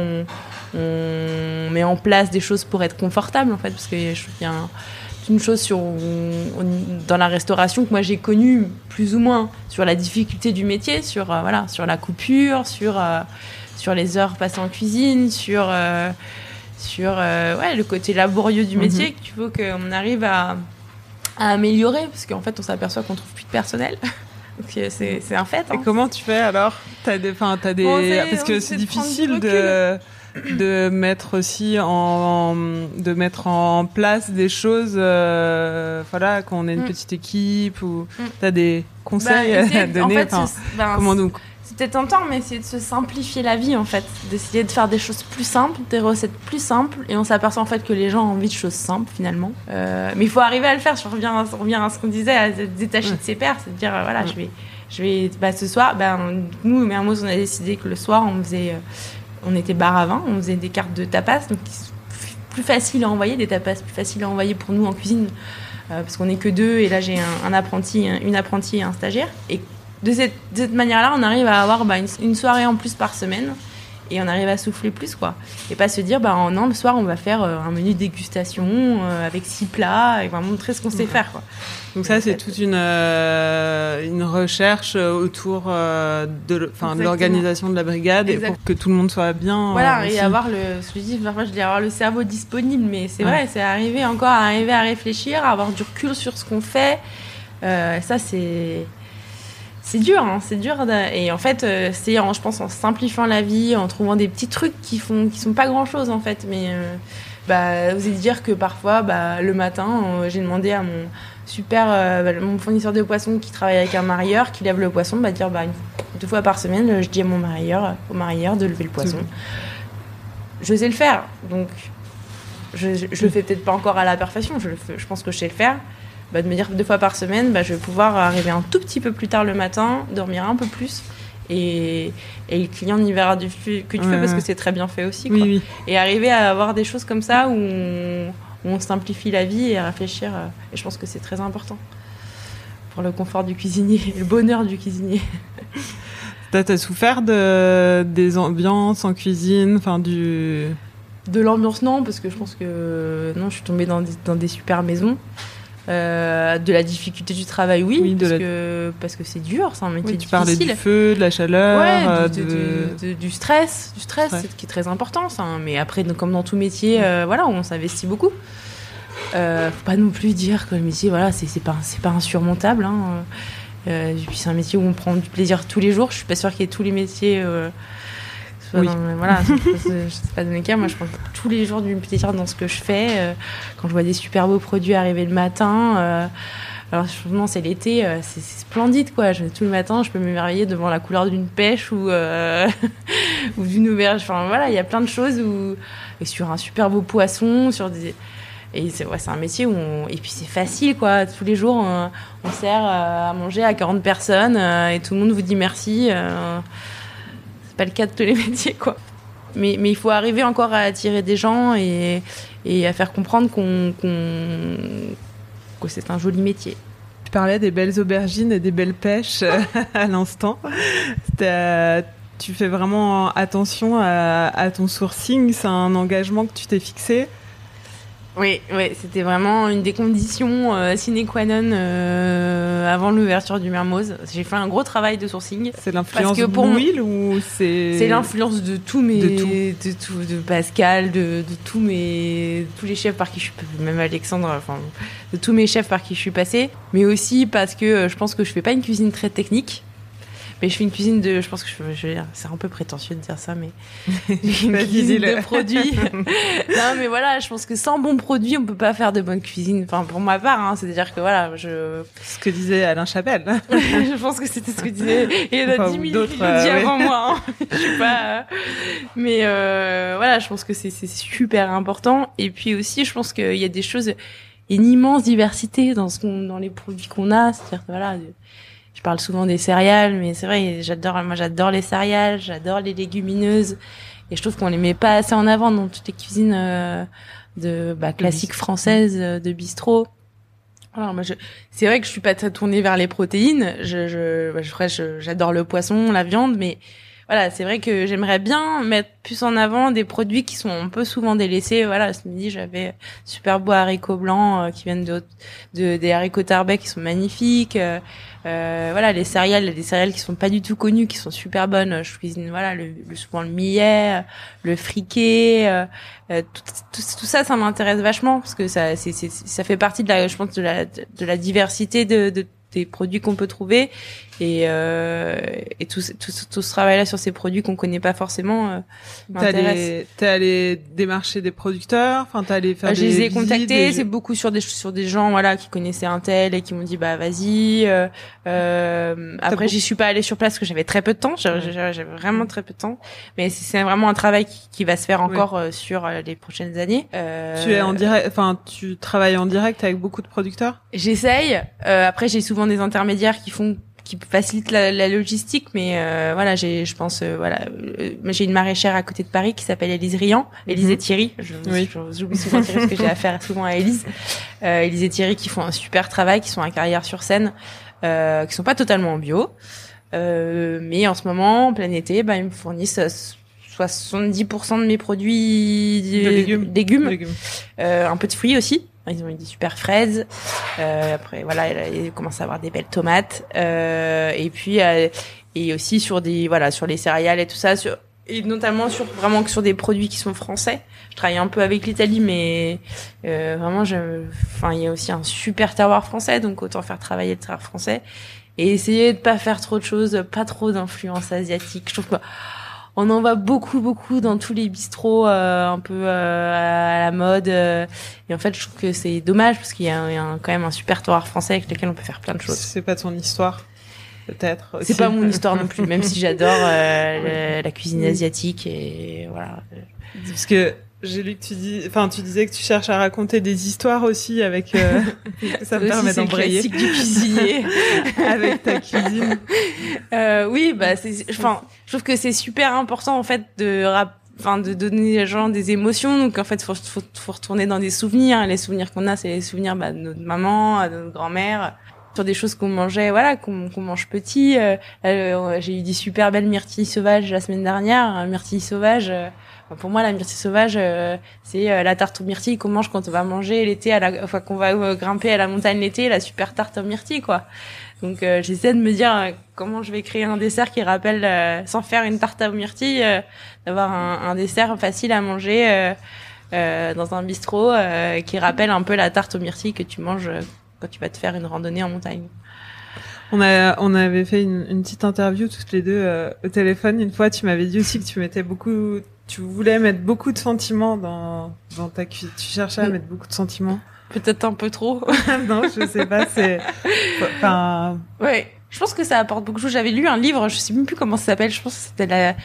on, met en place des choses pour être confortable en fait, parce que je qu'il une chose sur dans la restauration que moi j'ai connue plus ou moins sur la difficulté du métier, sur euh, voilà, sur la coupure, sur euh, sur les heures passées en cuisine, sur euh, sur ouais, le côté laborieux du métier qu'il faut qu'on arrive à, à améliorer parce qu'en fait on s'aperçoit qu'on trouve plus de personnel. C'est un fait. Et hein. comment tu fais alors? T'as des, t'as des, parce que c'est difficile de de mettre aussi en de mettre en place des choses, euh, voilà, quand on est une Mm. petite équipe ou Mm. t'as des Bah, conseils essayer à en donner. fait, enfin, c'est- ben, comment donc C'est peut-être tentant, mais essayer de se simplifier la vie, en fait. D'essayer de faire des choses plus simples, des recettes plus simples. Et on s'aperçoit, en fait, que les gens ont envie de choses simples, finalement. Euh, mais il faut arriver à le faire. Je reviens, à- on revient à ce qu'on disait, à se détacher Ouais. de ses pairs. C'est de dire, euh, voilà, Ouais. je vais, je vais, bah, ce soir, ben, nous, Mermoz, on a décidé que le soir, on faisait, euh, on était bar à vin, on faisait des cartes de tapas, donc plus faciles à envoyer, des tapas plus faciles à envoyer pour nous en cuisine. euh, parce qu'on n'est que deux, et là, j'ai un, un apprenti, une apprentie et un stagiaire. Et de cette, manière-là, on arrive à avoir bah, une soirée en plus par semaine et on arrive à souffler plus, quoi. Et pas se dire, bah oh non, le soir, on va faire euh, un menu dégustation euh, avec six plats et va montrer ce qu'on sait faire, quoi. Donc ça, c'est toute une euh, une recherche autour euh, de, enfin, de l'organisation de la brigade et pour que tout le monde soit bien. Voilà, et avoir le, je dis, parfois je dis avoir le cerveau disponible, mais c'est Ouais. vrai, c'est arriver encore à arriver à réfléchir, à avoir du recul sur ce qu'on fait. Ça, c'est. C'est dur, hein, c'est dur. Et en fait, euh, c'est, en, je pense, en simplifiant la vie, en trouvant des petits trucs qui font, qui sont pas grand chose en fait. Mais euh, bah, vous allez dire que parfois, bah, le matin, euh, j'ai demandé à mon super, euh, bah, mon fournisseur de poissons qui travaille avec un marieur, qui lève le poisson, bah, dire bah, une- deux fois par semaine, je dis à mon marieur, au marieur de lever le poisson. Je sais le faire, donc je, je, je le fais peut-être pas encore à la perfection. Je, je pense que je sais le faire. Bah, de me dire deux fois par semaine, bah, je vais pouvoir arriver un tout petit peu plus tard le matin, dormir un peu plus. Et, et le client n'y verra du que du feu parce que c'est très bien fait aussi. Oui, quoi. oui. Et arriver à avoir des choses comme ça où on, où on simplifie la vie et à réfléchir. euh, Et je pense que c'est très important pour le confort du cuisinier le bonheur du cuisinier. T'as t'as souffert de des ambiances en cuisine, enfin du. De l'ambiance, non, parce que je pense que non, je suis tombée dans des, dans des super maisons. Euh, de la difficulté du travail, oui, parce, la- que, parce que c'est dur, c'est un métier Oui, tu parlais difficile. du feu, de la chaleur, Ouais, euh, du, de. de- de- du stress, du stress, Ouais. c'est qui est très important, ça. hein. Mais après, comme dans tout métier, euh, voilà, on s'investit beaucoup. Euh, faut pas non plus dire que le métier, voilà, c'est c'est pas, c'est pas insurmontable. Hein. Puis c'est un métier où on prend du plaisir tous les jours. Je suis pas sûre qu'il y ait tous les métiers. Euh, soit Oui. dans voilà, je je sais pas donner cas. Moi, je prends tous les jours du plaisir dans ce que je fais. euh, quand je vois des super beaux produits arriver le matin. euh, alors, franchement, c'est l'été, euh, c'est splendide, quoi. Je, tout le matin, je peux m'émerveiller devant la couleur d'une pêche ou, euh, ou d'une auberge. Enfin, voilà, il y a plein de choses où, et sur un super beau poisson, sur des. Et c'est ouais, un métier où on... Et puis c'est facile, quoi. Tous les jours, on, on sert euh, à manger à 40 personnes euh, et tout le monde vous dit merci. euh, C'est pas le cas de tous les métiers, quoi. Mais, mais il faut arriver encore à attirer des gens et, et à faire comprendre qu'on qu'on- que c'est un joli métier. Tu parlais des belles aubergines et des belles pêches à l'instant. Tu fais vraiment attention à, à ton sourcing, c'est un engagement que tu t'es fixé. Oui, oui, c'était vraiment une des conditions euh, sine qua non euh, avant l'ouverture du Mermoz. J'ai fait un gros travail de sourcing. C'est l'influence de pour Will ou c'est C'est l'influence de tous mes, De tout. de tout, de Pascal, de, de tous mes, tous les chefs par qui je suis, même Alexandre, enfin, de tous mes chefs par qui je suis passée. Mais aussi parce que euh, je pense que je fais pas une cuisine très technique. Mais je fais une cuisine de, je pense que je, je c'est un peu prétentieux de dire ça, mais une cuisine de produits. non, mais voilà, je pense que sans bons produits, on peut pas faire de bonne cuisine. Enfin, pour ma part, hein, c'est-à-dire que voilà, je, ce que disait Alain Chapelle. je pense que c'était ce que disait. Et il y en a Enfin, 10 ou 000 d'autres, qui l'ont dit euh, avant moi. hein. Je sais pas. euh, Mais euh, voilà, je pense que c'est c'est super important. Et puis aussi, je pense qu'il y a des choses, une immense diversité dans ce qu'on, dans les produits qu'on a. C'est-à-dire voilà, parle souvent des céréales, mais c'est vrai, j'adore, moi j'adore les céréales, j'adore les légumineuses. Et je trouve qu'on les met pas assez en avant dans toutes les cuisines euh, de bah, classiques françaises, euh, de bistrot. Alors moi, je, c'est vrai que je suis pas très tournée vers les protéines. Je, je, bah, je, j'adore le poisson, la viande, mais voilà, c'est vrai que j'aimerais bien mettre plus en avant des produits qui sont un peu souvent délaissés. Voilà, ce midi, j'avais super beaux haricots blancs euh, qui viennent de, de des haricots tarbais qui sont magnifiques. Euh, euh, voilà, les céréales, des céréales qui sont pas du tout connues, qui sont super bonnes. Je cuisine, voilà, le, le- souvent le millet, euh, le friquet, euh, tout, tout, ça, ça m'intéresse vachement parce que ça, ça fait partie de la, je pense, de la, de la diversité de, de des produits qu'on peut trouver et, euh, et tout, ce- tout, ce- tout ce travail-là sur ces produits qu'on connaît pas forcément euh, m'intéresse. t'es allé démarcher des producteurs, enfin t'es allé faire Bah, des je les ai visites, contactés, des- c'est beaucoup sur des sur des gens voilà qui connaissaient un tel et qui m'ont dit bah vas-y. Euh, euh, après j'y suis pas allée sur place parce que j'avais très peu de temps, j'avais vraiment très peu de temps. Mais c'est vraiment un travail qui, qui va se faire encore euh, sur euh, les prochaines années. Euh, Tu es en direct, enfin tu travailles en direct avec beaucoup de producteurs? J'essaye. Euh, après, j'ai souvent des intermédiaires qui font qui facilitent la, la logistique, mais euh, voilà, j'ai, je pense, euh, voilà, euh, j'ai une maraîchère à côté de Paris qui s'appelle Élise Riant, Élise Mhm. et Thierry. Je, Oui. j'oublie souvent Thierry parce que j'ai affaire souvent à Élise. Euh, Élise et Thierry qui font un super travail, qui sont à carrière sur scène, euh, qui sont pas totalement en bio, euh, mais en ce moment, en plein été, bah, ils me fournissent euh, 70% de mes produits De légumes. légumes Légumes. euh, un peu de fruits aussi. Ils ont eu des super fraises. Euh, après, voilà, il commence à avoir des belles tomates. Euh, et puis, euh, et aussi sur des, voilà, sur les céréales et tout ça, sur, et notamment sur vraiment que sur des produits qui sont français. Je travaille un peu avec l'Italie, mais euh, vraiment, je, enfin, il y a aussi un super terroir français, donc autant faire travailler le terroir français et essayer de pas faire trop de choses, pas trop d'influence asiatique. Je trouve on en voit beaucoup, beaucoup dans tous les bistrots, euh, un peu euh, à la mode. euh, et en fait, je trouve que c'est dommage parce qu'il y a, un- quand même un super terroir français avec lequel on peut faire plein de choses. C'est pas ton histoire, peut-être. C'est pas mon histoire non plus, même si j'adore euh, la cuisine asiatique et voilà. Parce que j'ai lu que tu dis, enfin tu disais que tu cherches à raconter des histoires aussi avec. euh, ça me permet d'embrayer du cuisinier. avec ta cuisine. Euh, oui, bah c'est, enfin, je trouve que c'est super important en fait de rap- Enfin, de donner aux gens des émotions. Donc, en fait, faut, faut, faut retourner dans des souvenirs. Les souvenirs qu'on a, c'est les souvenirs bah, de notre maman, de notre grand-mère, sur des choses qu'on mangeait, voilà, qu'on qu'on mange petit. Euh, euh, J'ai eu des super belles myrtilles sauvages la semaine dernière. Un myrtille sauvage, euh, pour moi, la myrtille sauvage, euh, c'est euh, la tarte aux myrtilles qu'on mange quand on va manger l'été, à la, enfin, qu'on va euh, grimper à la montagne l'été, la super tarte aux myrtilles, quoi. Donc euh, j'essaie de me dire euh, comment je vais créer un dessert qui rappelle, sans faire une tarte aux myrtilles, d'avoir un, un dessert facile à manger dans un bistrot qui rappelle un peu la tarte aux myrtilles que tu manges quand tu vas te faire une randonnée en montagne. On a, on avait fait une, une petite interview toutes les deux euh, au téléphone. Une fois, tu m'avais dit aussi que tu mettais beaucoup, tu voulais mettre beaucoup de sentiments dans, dans ta cuisine. Tu cherchais à mettre beaucoup de sentiments. Peut-être un peu trop. non, je sais pas, c'est, enfin, ouais, je pense que ça apporte beaucoup de choses. J'avais lu un livre, je sais même plus comment ça s'appelle. Je pense que c'était la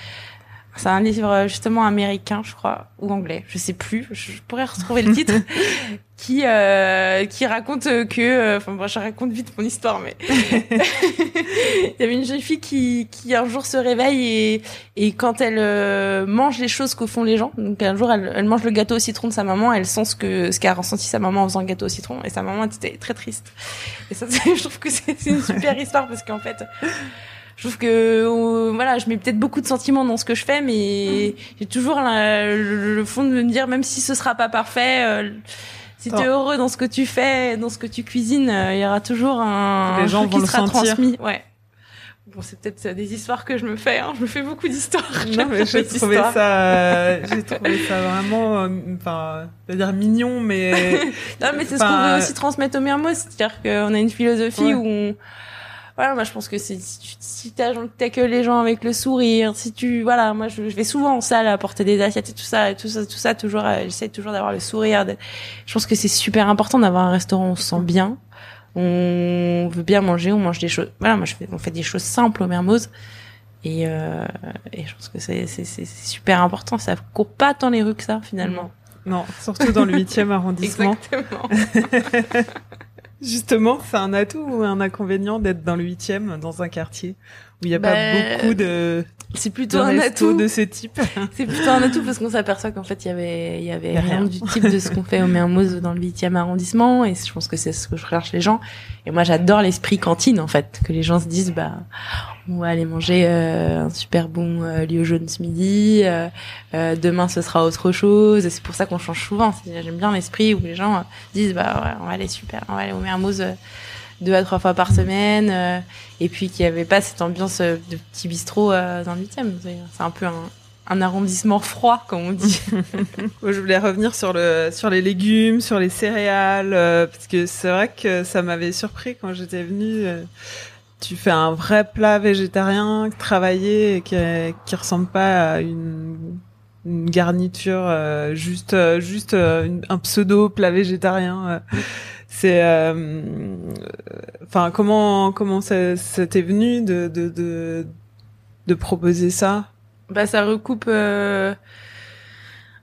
c'est un livre justement américain, je crois, ou anglais, je sais plus. Je pourrais retrouver le titre, qui euh, qui raconte que, euh, enfin, moi, je raconte vite mon histoire, mais il y avait une jeune fille qui qui un jour se réveille et et quand elle euh, mange les choses que font les gens, donc un jour elle, elle mange le gâteau au citron de sa maman, elle sent ce que ce qu'a ressenti sa maman en faisant le gâteau au citron, et sa maman était très triste. Et ça, je trouve que c'est une super histoire parce qu'en fait. Je trouve que euh, voilà, je mets peut-être beaucoup de sentiments dans ce que je fais, mais j'ai toujours la- le, le fond de me dire, même si ce sera pas parfait, euh, si tu es heureux dans ce que tu fais, dans ce que tu cuisines, euh, il y aura toujours un, Les un gens truc vont qui sera sentir. transmis. Ouais. Bon, c'est peut-être euh, des histoires que je me fais. Hein. Je me fais beaucoup d'histoires. Non, mais j'ai trouvé ça, euh, j'ai trouvé ça vraiment, euh, enfin, c'est-à-dire mignon, mais Non, mais c'est ce qu'on euh, veut aussi transmettre au Mermoz, c'est-à-dire qu'on a une philosophie Ouais. où on... Voilà, moi je pense que c'est si tu si t'accueilles les gens avec le sourire, si tu voilà, moi je, je vais souvent en salle apporter des assiettes et tout ça, et tout ça, tout ça toujours, euh, j'essaie toujours d'avoir le sourire. Je pense que c'est super important d'avoir un restaurant où on se sent bien, on veut bien manger, on mange des choses. Voilà, moi je fais, on fait des choses simples au Mermoz. Et, euh, et je pense que c'est c'est- c'est- c'est super important. Ça court pas tant les rues que ça finalement. non, surtout dans le 8e arrondissement. Exactement. Justement, c'est un atout ou un inconvénient d'être dans le 8e, dans un quartier? Où il n'y a Bah, pas beaucoup de, C'est de plutôt un atout. de ce type. C'est plutôt un atout parce qu'on s'aperçoit qu'en fait il y avait il y avait rien, rien. du type de ce qu'on fait au Mermoz dans le 8e arrondissement et je pense que c'est ce que je recherche les gens et moi j'adore l'esprit cantine en fait que les gens se disent bah on va aller manger euh, un super bon euh, lieu jaune ce midi euh, euh, demain ce sera autre chose et c'est pour ça qu'on change souvent j'aime bien l'esprit où les gens disent bah ouais, on va aller super on va aller au Mermoz deux à trois fois par semaine euh, et puis qu'il n'y avait pas cette ambiance euh, de petit bistrot euh, dans le 8e c'est un peu un un arrondissement froid, comme on dit. Je voulais revenir sur le sur les légumes, sur les céréales, euh, parce que c'est vrai que ça m'avait surpris quand j'étais venue. euh, tu fais un vrai plat végétarien travaillé qui qui ressemble pas à une une garniture euh, juste euh, juste euh, un pseudo plat végétarien. C'est euh, enfin comment comment ça, ça t'est venu de de de de proposer ça? Bah, ça recoupe euh,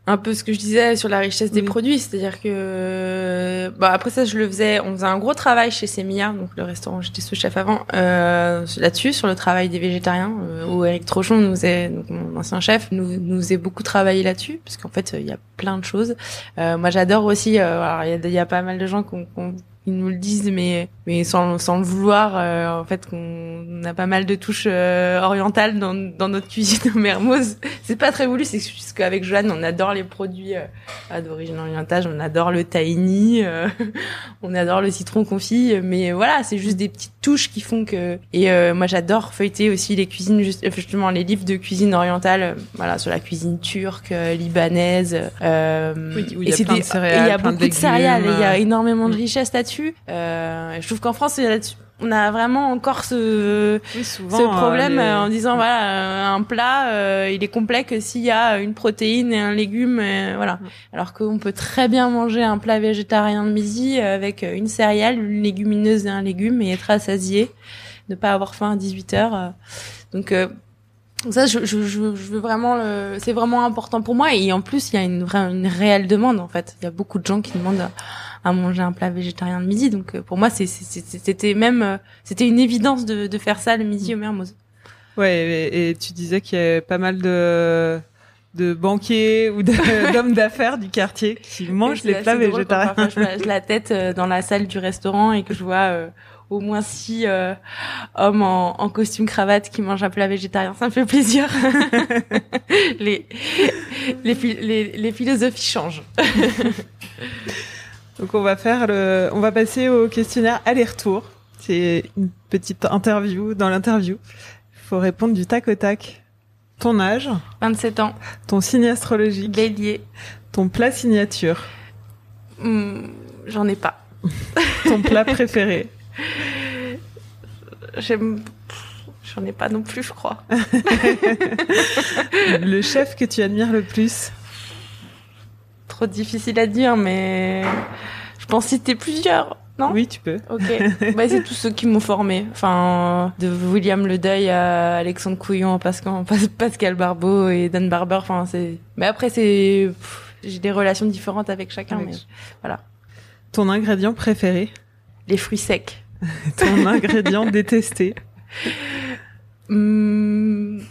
un peu ce que je disais sur la richesse des Oui. produits, c'est-à-dire que bah après ça je le faisais, on faisait un gros travail chez Semilla, donc le restaurant où j'étais sous-chef avant, euh, là-dessus sur le travail des végétariens, euh, où Eric Trochon nous donc mon ancien chef, nous nous faisait beaucoup travailler là-dessus, parce qu'en fait il y a plein de choses. Euh, moi j'adore aussi, euh, alors il y a, il y a pas mal de gens qu'on qu'on- qui nous le disent, mais mais sans, sans le vouloir, euh, en fait qu'on a pas mal de touches euh, orientales dans, dans notre cuisine au Mermoz. C'est pas très voulu, c'est juste qu'avec Joanne, on adore les produits euh, d'origine orientale, on adore le tahini, euh, on adore le citron confit, mais voilà, c'est juste des petites touches qui font que. Et euh, moi, j'adore feuilleter aussi les cuisines, juste- justement les livres de cuisine orientale, euh, voilà, sur la cuisine turque, euh, libanaise. Euh, Oui, où il y a plein de céréales, Il y a plein de beaucoup de céréales, il y a énormément de Mm. richesse là-dessus. Euh, je trouve qu'en France, on a vraiment encore ce Oui, souvent ce problème euh, les- euh, en disant voilà euh, un plat euh, il est complet que s'il y a une protéine et un légume voilà. Alors qu'on peut très bien manger un plat végétarien de midi avec une céréale une légumineuse et un légume et être rassasié ne pas avoir faim à 18 heures donc euh, ça je, je, je, je veux vraiment le... c'est vraiment important pour moi. Et en plus il y a une vraie une réelle demande en fait. Il y a beaucoup de gens qui demandent à, manger un plat végétarien de midi donc euh, pour moi c'était même euh, c'était une évidence de, de faire ça le midi au Mermoz Ouais, et, et tu disais qu'il y avait pas mal de de banquiers ou d'hommes d'affaires du quartier qui mangent les plats drôle quand végétariens. parfois je la tête euh, dans la salle du restaurant et que je vois euh, au moins six euh, hommes en, en costume cravate qui mangent un plat végétarien. Ça me fait plaisir. les, les, phi- les, les philosophies changent. Donc on va faire le, on va passer au questionnaire aller-retour. C'est une petite interview dans l'interview. Il faut répondre du tac au tac. Ton âge, 27 ans, ton signe astrologique, bélier. ton plat signature, Hmm, J'en ai pas. ton plat préféré. J'aime. J'en ai pas non plus, je crois. le chef que tu admires le plus. Trop difficile à dire, mais je pense citer plusieurs. Non Oui, tu peux. Ok. bah, c'est tous ceux qui m'ont formé. Enfin, de William Le Deuil à Alexandre Couillon, Pascal, Pascal Barbeau et Dan Barber. Enfin, c'est. Mais après, c'est. J'ai des relations différentes avec chacun. Avec- Mais voilà. Ton ingrédient préféré? Les fruits secs. Ton ingrédient détesté? Hum,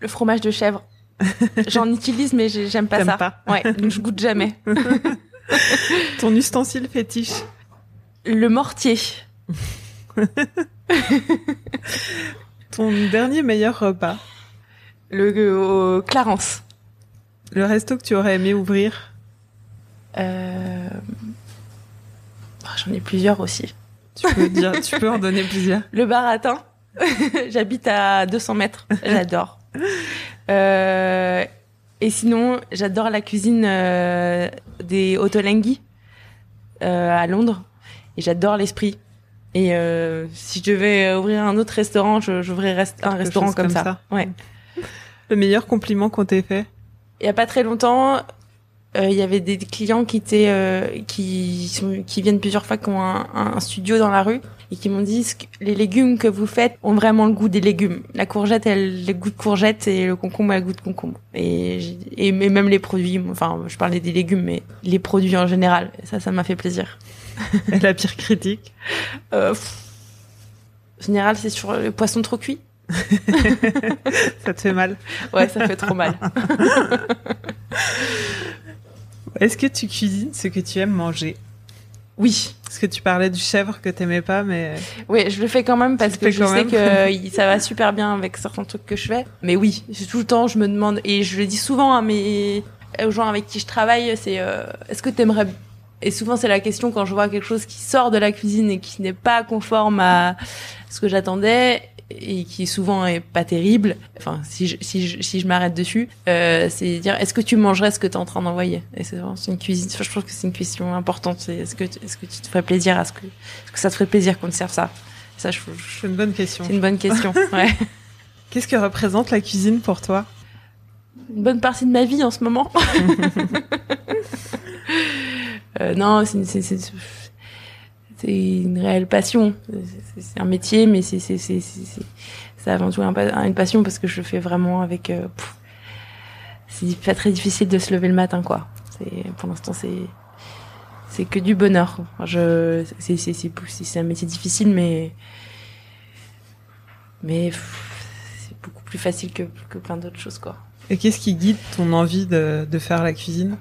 le fromage de chèvre. J'en utilise, mais j'ai- j'aime pas ça. pas. Ouais, donc je goûte jamais. Ton ustensile fétiche. Le mortier. Ton dernier meilleur repas Le euh, Clarence. Le resto que tu aurais aimé ouvrir Euh... oh, J'en ai plusieurs aussi. Tu peux dire, tu peux en donner plusieurs. Le baratin. J'habite à 200 mètres. J'adore. Euh, et sinon, j'adore la cuisine euh, des Ottolenghi euh, à Londres. Et j'adore l'esprit. Et euh, si je devais ouvrir un autre restaurant, j'ouvrirais rest- un restaurant comme, comme ça. ça. Ouais. Le meilleur compliment qu'on t'ait fait Il y a pas très longtemps, euh, il y avait des clients qui étaient euh, qui sont, qui viennent plusieurs fois, qui ont un, un studio dans la rue et qui m'ont dit que- les légumes que vous faites ont vraiment le goût des légumes? La courgette, elle le goût de courgette et le concombre a le goût de concombre. Et, et même les produits, enfin, je parlais des légumes, mais les produits en général. Ça, ça m'a fait plaisir. La pire critique Euh, en général, c'est sur le poisson trop cuit. Ça te fait mal? Ouais, ça fait trop mal. Est-ce que tu cuisines ce que tu aimes manger? Oui. Parce que tu parlais du chèvre que t'aimais pas, mais Oui, je le fais quand même parce que je sais que ça va super bien avec certains trucs que je fais. Mais oui, tout le temps, je me demande, et je le dis souvent à mes, aux gens avec qui je travaille, c'est euh, est-ce que t'aimerais et souvent c'est la question quand je vois quelque chose qui sort de la cuisine et qui n'est pas conforme à ce que j'attendais et qui souvent est pas terrible. Enfin, si je, si je, si je m'arrête dessus, euh, c'est dire est-ce que tu mangerais ce que tu es en train d'envoyer? Et c'est vraiment- une cuisine. Je trouve que c'est une question importante. C'est est-ce que est-ce que tu te ferais plaisir à ce que est-ce que ça te ferait plaisir qu'on te serve ça? Ça, je, je- c'est une bonne question. c'est une bonne question. Ouais. Qu'est-ce que représente la cuisine pour toi? Une bonne partie de ma vie en ce moment. Euh, non, c'est c'est- une réelle passion. C'est- un métier, mais c'est avant tout une passion parce que je le fais vraiment avec. euh, c'est pas très difficile de se lever le matin, quoi. Pour l'instant c'est c'est que du bonheur. Je c'est c'est un métier difficile, mais mais c'est beaucoup plus facile que que plein d'autres choses, quoi. Et qu'est-ce qui guide ton envie de, de faire la cuisine?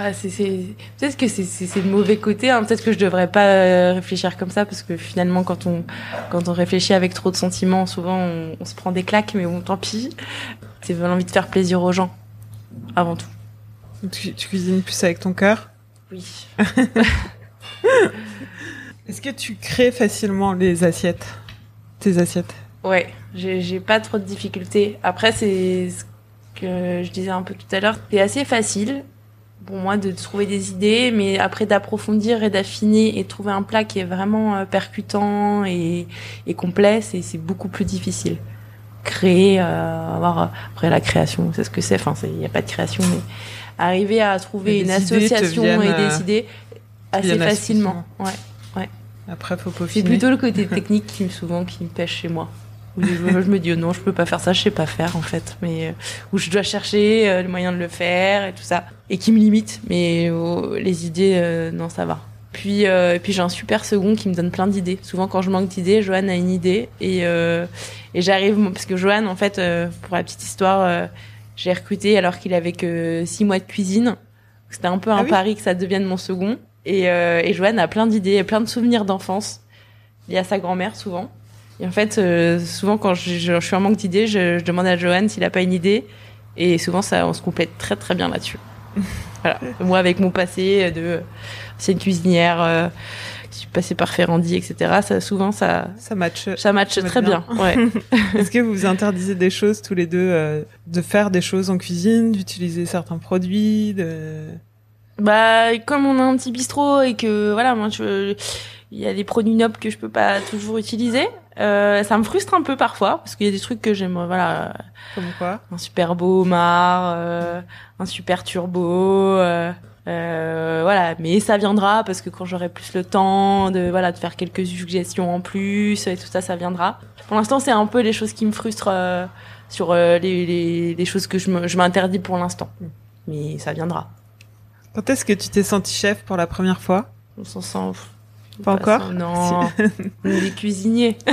Ah, c'est. Peut-être que c'est, le mauvais côté. Hein. Peut-être que je devrais pas euh, réfléchir comme ça parce que finalement, quand on, quand on réfléchit avec trop de sentiments, souvent on, on se prend des claques, mais bon, tant pis. C'est l'envie de faire plaisir aux gens, avant tout. tu, tu cuisines plus avec ton cœur? Oui. Est-ce que tu crées facilement les assiettes? Tes assiettes? Ouais, j'ai, j'ai pas trop de difficultés. Après, c'est ce que je disais un peu tout à l'heure. C'est assez facile pour moi de trouver des idées, mais après d'approfondir et d'affiner et de trouver un plat qui est vraiment euh, percutant et, et complet, c'est, c'est beaucoup plus difficile. Créer, euh, avoir après la création, c'est ce que c'est. Enfin, il n'y a pas de création, mais arriver à trouver une association et euh, des idées assez facilement. Ouais. Après, faut C'est peaufiner. plutôt le côté technique qui me souvent qui me pêche chez moi. Où je, je me dis oh non, je peux pas faire ça, je sais pas faire en fait, mais euh, où je dois chercher euh, le moyen de le faire et tout ça, et qui me limite. Mais oh, les idées, euh, non, ça va. Puis, euh, et puis j'ai un super second qui me donne plein d'idées. Souvent quand je manque d'idées, Johan a une idée et euh, et j'arrive parce que Johan en fait, euh, pour la petite histoire, euh, j'ai recruté alors qu'il avait que six mois de cuisine. C'était un peu un Ah oui pari que ça devienne mon second. Et, euh, et Joanne a plein d'idées, plein de souvenirs d'enfance liés à sa grand-mère souvent. Et en fait, euh, souvent quand je, je- je suis en manque d'idées, je, je demande à Joanne s'il a pas une idée. Et souvent, ça, on se complète très très bien là-dessus. voilà. Moi, avec mon passé de une cuisinière, euh, qui suis passée par Ferrandi, etc. Ça, souvent, ça, Ça match. ça match très bien. bien. Ouais. Est-ce que vous vous interdisez des choses tous les deux, euh, de faire des choses en cuisine, d'utiliser certains produits, de... Bah, comme on a un petit bistrot et que voilà, moi, je, il y a des produits nobles que je peux pas toujours utiliser. Euh, ça me frustre un peu parfois parce qu'il y a des trucs que j'aime, voilà, Comme quoi? un super beau homard, euh, un super turbo, euh, euh, voilà. Mais ça viendra parce que quand j'aurai plus le temps de voilà de faire quelques suggestions en plus et tout ça, ça viendra. Pour l'instant, c'est un peu les choses qui me frustrent euh, sur euh, les, les, les choses que je m'interdis pour l'instant. Mais ça viendra. Quand est-ce que tu t'es senti chef pour la première fois? On s'en sent. Pas encore Non. Des cuisiniers.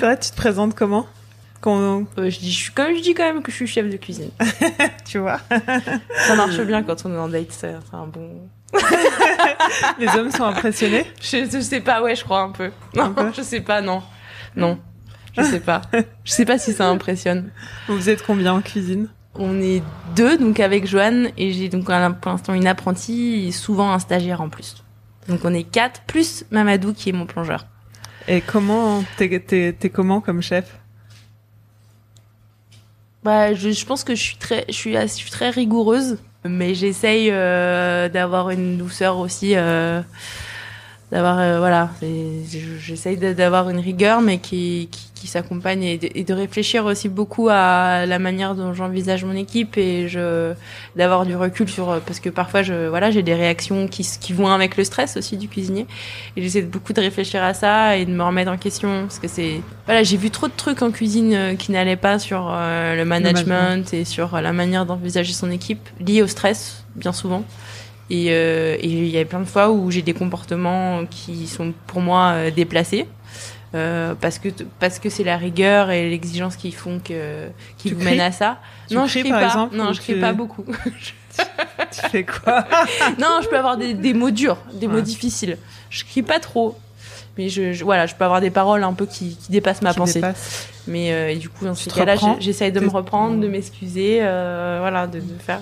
Vrai, tu te présentes comment Quand, Euh, je dis, je suis quand même, je dis quand même que je suis chef de cuisine. tu vois, Ça marche bien quand on est en date, c'est c'est un bon. les hommes sont impressionnés. Je, je sais pas, ouais, je crois un peu. Non, Un peu je sais pas, non. Non, je sais pas. Je sais pas si ça impressionne. Vous êtes combien en cuisine On est deux, donc avec Joanne, et j'ai donc pour l'instant une apprentie et souvent un stagiaire en plus. Donc on est quatre, plus Mamadou qui est mon plongeur. Et comment t'es t'es- t'es comment comme chef? Bah, je, je pense que je suis très, je suis, assez- je suis très rigoureuse, mais j'essaye euh, d'avoir une douceur aussi, euh, d'avoir, euh, voilà, j'essaye d'avoir une rigueur, mais qui, qui, qui s'accompagne et de, et de réfléchir aussi beaucoup à la manière dont j'envisage mon équipe et je d'avoir du recul sur parce que parfois je voilà j'ai des réactions qui qui vont avec le stress aussi du cuisinier et j'essaie beaucoup de réfléchir à ça et de me remettre en question parce que c'est voilà j'ai vu trop de trucs en cuisine euh, qui n'allaient pas sur euh, le management management. et sur euh, la manière d'envisager son équipe liés au stress bien souvent et euh, et il y a plein de fois où j'ai des comportements qui sont pour moi euh, déplacés euh, parce que parce que c'est la rigueur et l'exigence qui font que qui Tu vous mènent à ça. Tu non, je crie par pas. exemple, non, ou je crie tu- pas beaucoup. Tu fais quoi? Non, je peux avoir des, des mots durs, des mots difficiles. Je crie pas trop. Mais je, je- voilà, je peux avoir des paroles un peu qui, qui dépassent ma Qui pensée. Mais euh, et du coup, dans te cas-là, j'essaye de me reprendre, de m'excuser, euh, voilà, de, de faire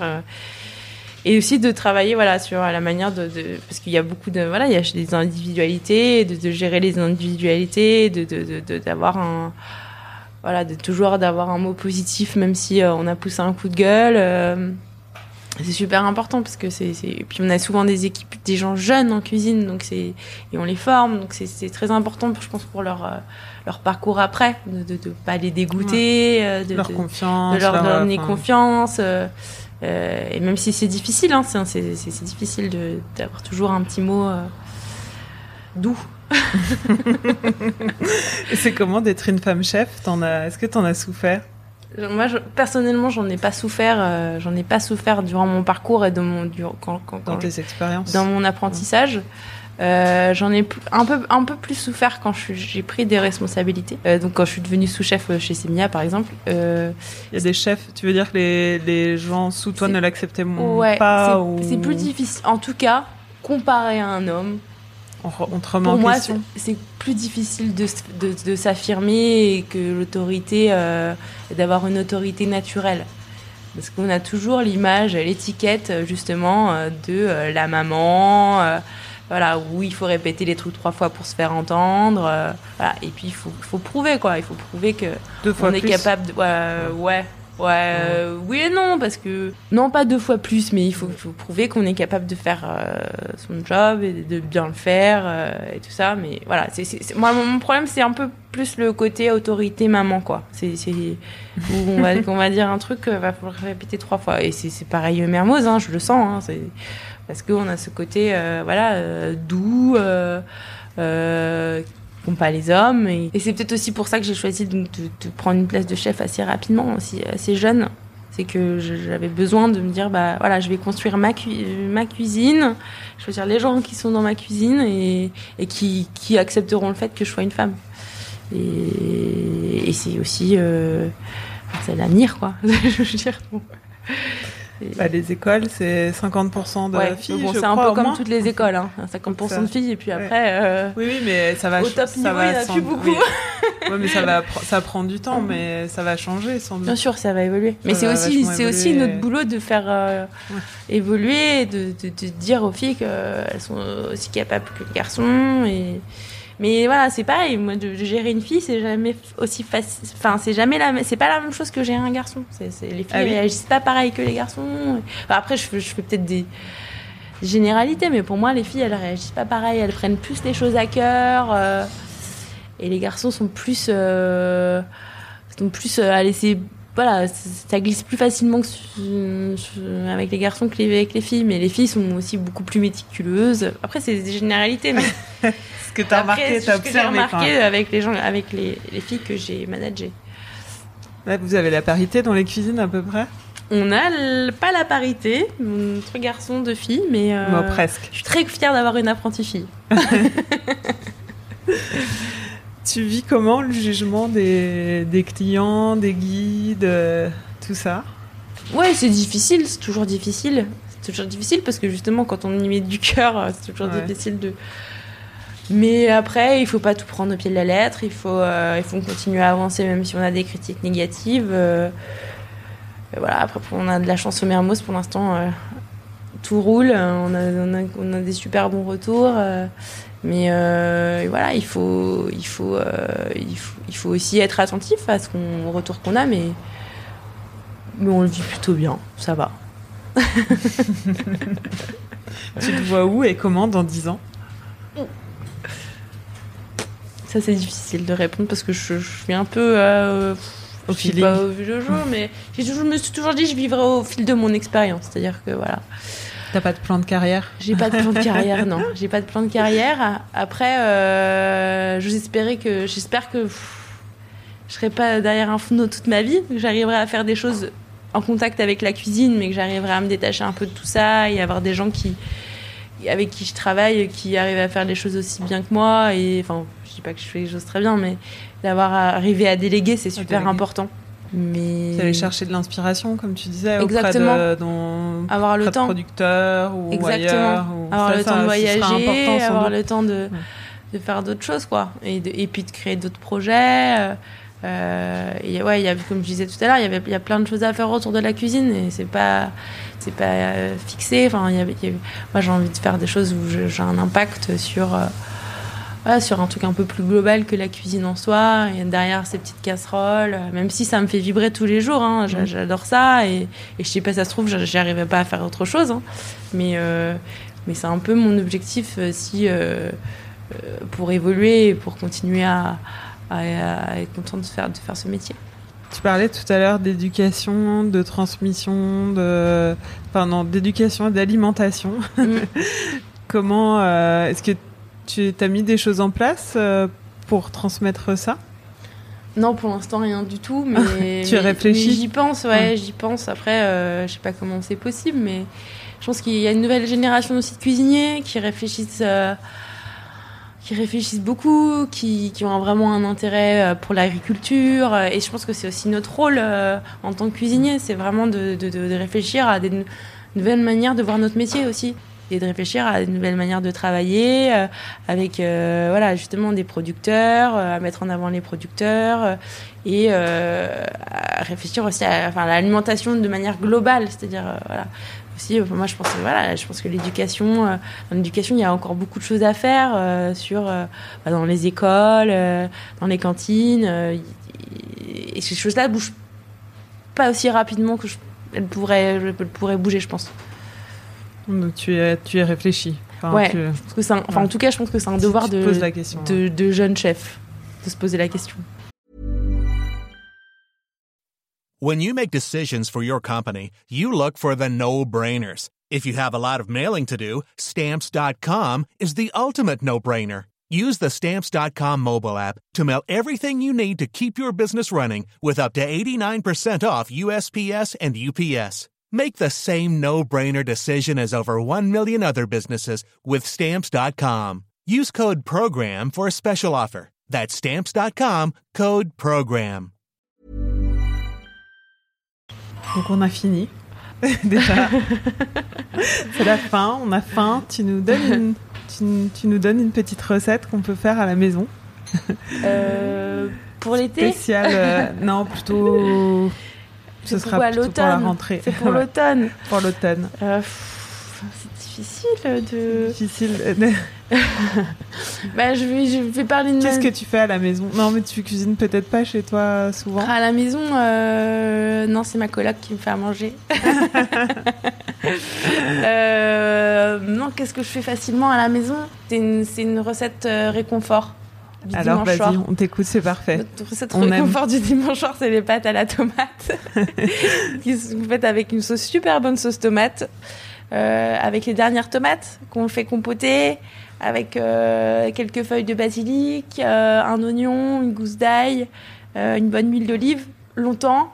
et aussi de travailler voilà sur la manière de, de parce qu'il y a beaucoup de voilà, il y a des individualités, de, de gérer les individualités, de d'avoir un voilà, de toujours d'avoir un mot positif même si euh, on a poussé un coup de gueule. euh, c'est super important parce que c'est puis on a souvent des équipes des gens jeunes en cuisine donc c'est et on les forme donc c'est très important je pense pour leur euh, leur parcours après de de pas les dégoûter de, Leur de- confiance. de leur donner enfin, confiance euh, et même si c'est difficile hein, c'est difficile d'avoir toujours un petit mot euh, doux. C'est comment d'être une femme chef? Est-ce que t'en as souffert? Moi je, personnellement j'en ai pas souffert euh, j'en ai pas souffert durant mon parcours et de mon du- quand, quand, dans tes expériences. dans mon apprentissage. Euh, j'en ai un peu un peu plus souffert quand j'ai pris des responsabilités. Euh, donc quand je suis devenue sous-chef chez Semia par exemple. Euh, Il y a des chefs. Tu veux dire que les, les gens sous toi ne l'acceptaient ouais, pas c'est ou plus difficile. En tout cas, comparé à un homme, on, re- on te remet pour en moi c'est plus difficile de, de, de s'affirmer et que l'autorité, euh, d'avoir une autorité naturelle. Parce qu'on a toujours l'image, l'étiquette euh, justement euh, de euh, la maman, euh, voilà, où il faut répéter les trucs trois fois pour se faire entendre. euh, voilà. Et puis il faut, faut prouver quoi, il faut prouver que Deux fois on est plus. capable de. Ouais, ouais. Ouais, euh, oui et non, parce que. Non, pas deux fois plus, mais il faut, faut prouver qu'on est capable de faire euh, son job et de bien le faire euh, et tout ça. Mais voilà, c'est, c'est- moi, mon problème, c'est un peu plus le côté autorité maman, quoi. C'est, c'est où on va, dire un truc, va falloir répéter trois fois. Et c'est, c'est pareil, Mermoz, hein, je le sens. Hein, c'est, parce qu'on a ce côté, euh, voilà, euh, doux. Euh, qu'ont pas les hommes. Et, c'est peut-être aussi pour ça que j'ai choisi de, prendre une place de chef assez rapidement, aussi assez jeune. C'est que je- j'avais besoin de me dire, bah voilà, je vais construire ma, cui- ma cuisine, choisir les gens qui sont dans ma cuisine et, qui, accepteront le fait que je sois une femme. Et, c'est aussi, c'est l'avenir, quoi. je veux dire. Bah, les écoles, c'est 50% de ouais, filles. bon, c'est un peu comme moins. toutes les écoles, hein. 50% Ça. de filles, et puis Ouais. après, euh, Oui, oui, mais ça va. Au top ça niveau, va il y en a plus beaucoup. oui. Ouais, mais ça va, ça prend du temps, mais ça va changer sans doute. Bien sûr, ça va évoluer. Mais c'est aussi, c'est aussi notre boulot de faire euh, Ouais. évoluer, de, de, de dire aux filles qu'elles sont aussi capables que les garçons. Et... Mais voilà, c'est pareil. Moi, de, de gérer une fille, c'est jamais aussi facile. Enfin, c'est jamais la, même- c'est pas la même chose que gérer un garçon. Les filles Ah oui. réagissent pas pareil que les garçons. Enfin, après, je, fais- je fais peut-être des généralités, mais pour moi, les filles, elles réagissent pas pareil. Elles prennent plus les choses à cœur. euh, et les garçons sont plus, euh, sont plus euh, à laisser voilà, ça glisse plus facilement que avec les garçons que les- avec les filles, mais les filles sont aussi beaucoup plus méticuleuses. Après, c'est des généralités, mais Ce que t'as après, remarqué, ce t'as que j'ai observé. quand remarqué avec les gens, avec les, les filles que j'ai managées. Là, vous avez la parité dans les cuisines à peu près? On a l- pas la parité, entre garçons, deux filles, mais euh, Bon, presque. je suis très fière d'avoir une apprentie fille. Tu vis comment le jugement des, des clients, des guides, euh, tout ça? Ouais, c'est difficile, c'est toujours difficile. C'est toujours difficile parce que justement, quand on y met du cœur, euh, c'est toujours Ouais. difficile de, Mais après, il faut pas tout prendre au pied de la lettre. Il faut, euh, il faut continuer à avancer même si on a des critiques négatives. euh. Voilà. Après, on a de la chance au Mermoz pour l'instant. tout roule. On a, on, a, on a des super bons retours. Mais euh, voilà, il faut, il faut, euh, il faut, il faut aussi être attentif à ce qu'on, au retour qu'on a. Mais, mais on le vit plutôt bien. Ça va. Tu te vois où et comment dans 10 ans? Ça, c'est difficile de répondre parce que je, je suis un peu. Euh, Au feeling. pas au vu le jour, mais j'ai toujours, je me suis toujours dit que je vivrai au fil de mon expérience. C'est-à-dire que voilà. T'as pas de plan de carrière J'ai pas de plan de carrière, non. J'ai pas de plan de carrière. Après, euh, j'espérais que, j'espère que pff, je serai pas derrière un fourneau toute ma vie, que j'arriverai à faire des choses en contact avec la cuisine, mais que j'arriverai à me détacher un peu de tout ça et avoir des gens qui, avec qui je travaille, qui arrivent à faire les choses aussi bien que moi. Et enfin, je dis pas que je fais les choses très bien, mais d'avoir arrivé à déléguer, c'est super déléguer. important. Mais T'allais chercher de l'inspiration, comme tu disais, Exactement. auprès de, dans, avoir le temps. producteurs ou Exactement. ailleurs. ou- avoir ça, le ça, temps de voyager, avoir le temps de, de faire d'autres choses, quoi. Et, de- et puis de créer d'autres projets. euh, euh, et ouais, il y a, comme je disais tout à l'heure, il y avait, il y a plein de choses à faire autour de la cuisine et c'est pas, c'est pas euh, fixé. Enfin, il y y avait- moi, j'ai envie de faire des choses où j'ai un impact sur, euh, sur un truc un peu plus global que la cuisine en soi. Et derrière ces petites casseroles, euh, même si ça me fait vibrer tous les jours, hein, Mhm. j'adore ça. Et, et je sais pas, ça se trouve, arriverai pas à faire autre chose. hein. Mais, euh, mais c'est un peu mon objectif euh, si, euh, pour évoluer et pour continuer à, à- à être content de faire, de faire ce métier. Tu parlais tout à l'heure d'éducation, de transmission, de, enfin non, d'éducation et d'alimentation. Mm. Comment euh, est-ce que tu as mis des choses en place euh, pour transmettre ça? Non, pour l'instant, rien du tout. Mais, Tu mais- réfléchis? mais J'y pense, ouais, Ouais. j'y pense. Après, euh, je sais pas comment c'est possible, mais je pense qu'il y a une nouvelle génération aussi de cuisiniers qui réfléchissent, euh, qui réfléchissent beaucoup, qui, qui ont vraiment un intérêt euh, pour l'agriculture. Et je pense que c'est aussi notre rôle euh, en tant que cuisinier, c'est vraiment de, de- réfléchir à des nou- nouvelles manières de voir notre métier aussi. Et de réfléchir à de nouvelles manières de travailler euh, avec euh, voilà justement des producteurs, euh, à mettre en avant les producteurs et à réfléchir aussi à, enfin, l'alimentation de manière globale, c'est-à-dire voilà aussi moi je pense voilà je pense que l'éducation l'éducation il y a encore beaucoup de choses à faire sur bah, dans les écoles, dans les cantines et ces choses-là bougent pas aussi rapidement que je, elles pourraient elles pourraient bouger je pense. Donc, tu es, tu es réfléchi. Enfin, Ouais. tu- Je pense que c'est un- enfin Ouais. en tout cas je pense que c'est un devoir de poses la question. de, de jeunes chefs de se poser la question. When you make decisions for your company, you look for the no-brainers. If you have a lot of mailing to do, stamps.com is the ultimate no-brainer. Use the stamps.com mobile app to mail everything you need to keep your business running with up to 89% off USPS and UPS. Make the same no-brainer decision as over 1 million other businesses with stamps.com. Use code PROGRAM for a special offer. That's stamps.com, code PROGRAM. Donc on a fini. Déjà. C'est la fin, on a faim. Tu nous donnes une, tu, tu nous donnes une petite recette qu'on peut faire à la maison. Euh, pour l'été? Spéciale. euh, non, plutôt. Ce sera pour pour la l'automne. rentrée. C'est pour l'automne. pour l'automne. Euh, c'est difficile de. Difficile. Bah, je vais, je vais parler de Qu'est-ce ma- que tu fais à la maison? Non, mais tu cuisines peut-être pas chez toi souvent? À la maison, euh, non, c'est ma coloc qui me fait à manger. Euh, non, qu'est-ce que je fais facilement à la maison? C'est une, une recette euh, réconfort du Alors vas-y, on t'écoute, c'est parfait. Notre On aime. réconfort du dimanche soir, c'est les pâtes à la tomate. qui sont faites avec une sauce super bonne sauce tomate. euh, avec les dernières tomates qu'on fait compoter, avec euh, quelques feuilles de basilic, euh, un oignon, une gousse d'ail, une bonne huile d'olive, longtemps.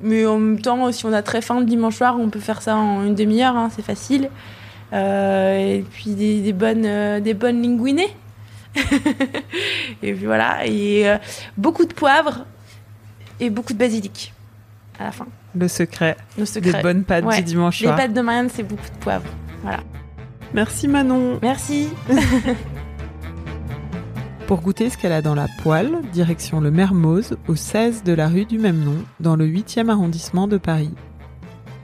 Mais en même temps, si on a très faim le dimanche soir, on peut faire ça en une demi-heure, hein, c'est facile. Et puis des, des bonnes, des bonnes linguinées. et puis voilà, et euh, beaucoup de poivre et beaucoup de basilic à la fin. Le secret Le secret. des bonnes pâtes Ouais. du dimanche Les soir. pâtes de Marianne, c'est beaucoup de poivre. Voilà. Merci Manon. Merci. Pour goûter ce qu'elle a dans la poêle, direction le Mermoz, au 16 de la rue du même nom, dans le 8e arrondissement de Paris.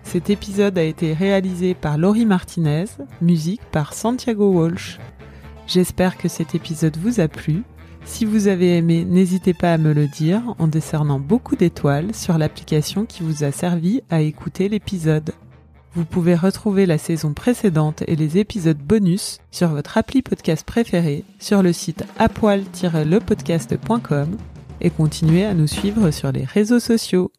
Cet épisode a été réalisé par Laurie Martinez, musique par Santiago Walsh. J'espère que cet épisode vous a plu. Si vous avez aimé, n'hésitez pas à me le dire en décernant beaucoup d'étoiles sur l'application qui vous a servi à écouter l'épisode. Vous pouvez retrouver la saison précédente et les épisodes bonus sur votre appli podcast préféré, sur le site apoil-lepodcast.com et continuez à nous suivre sur les réseaux sociaux.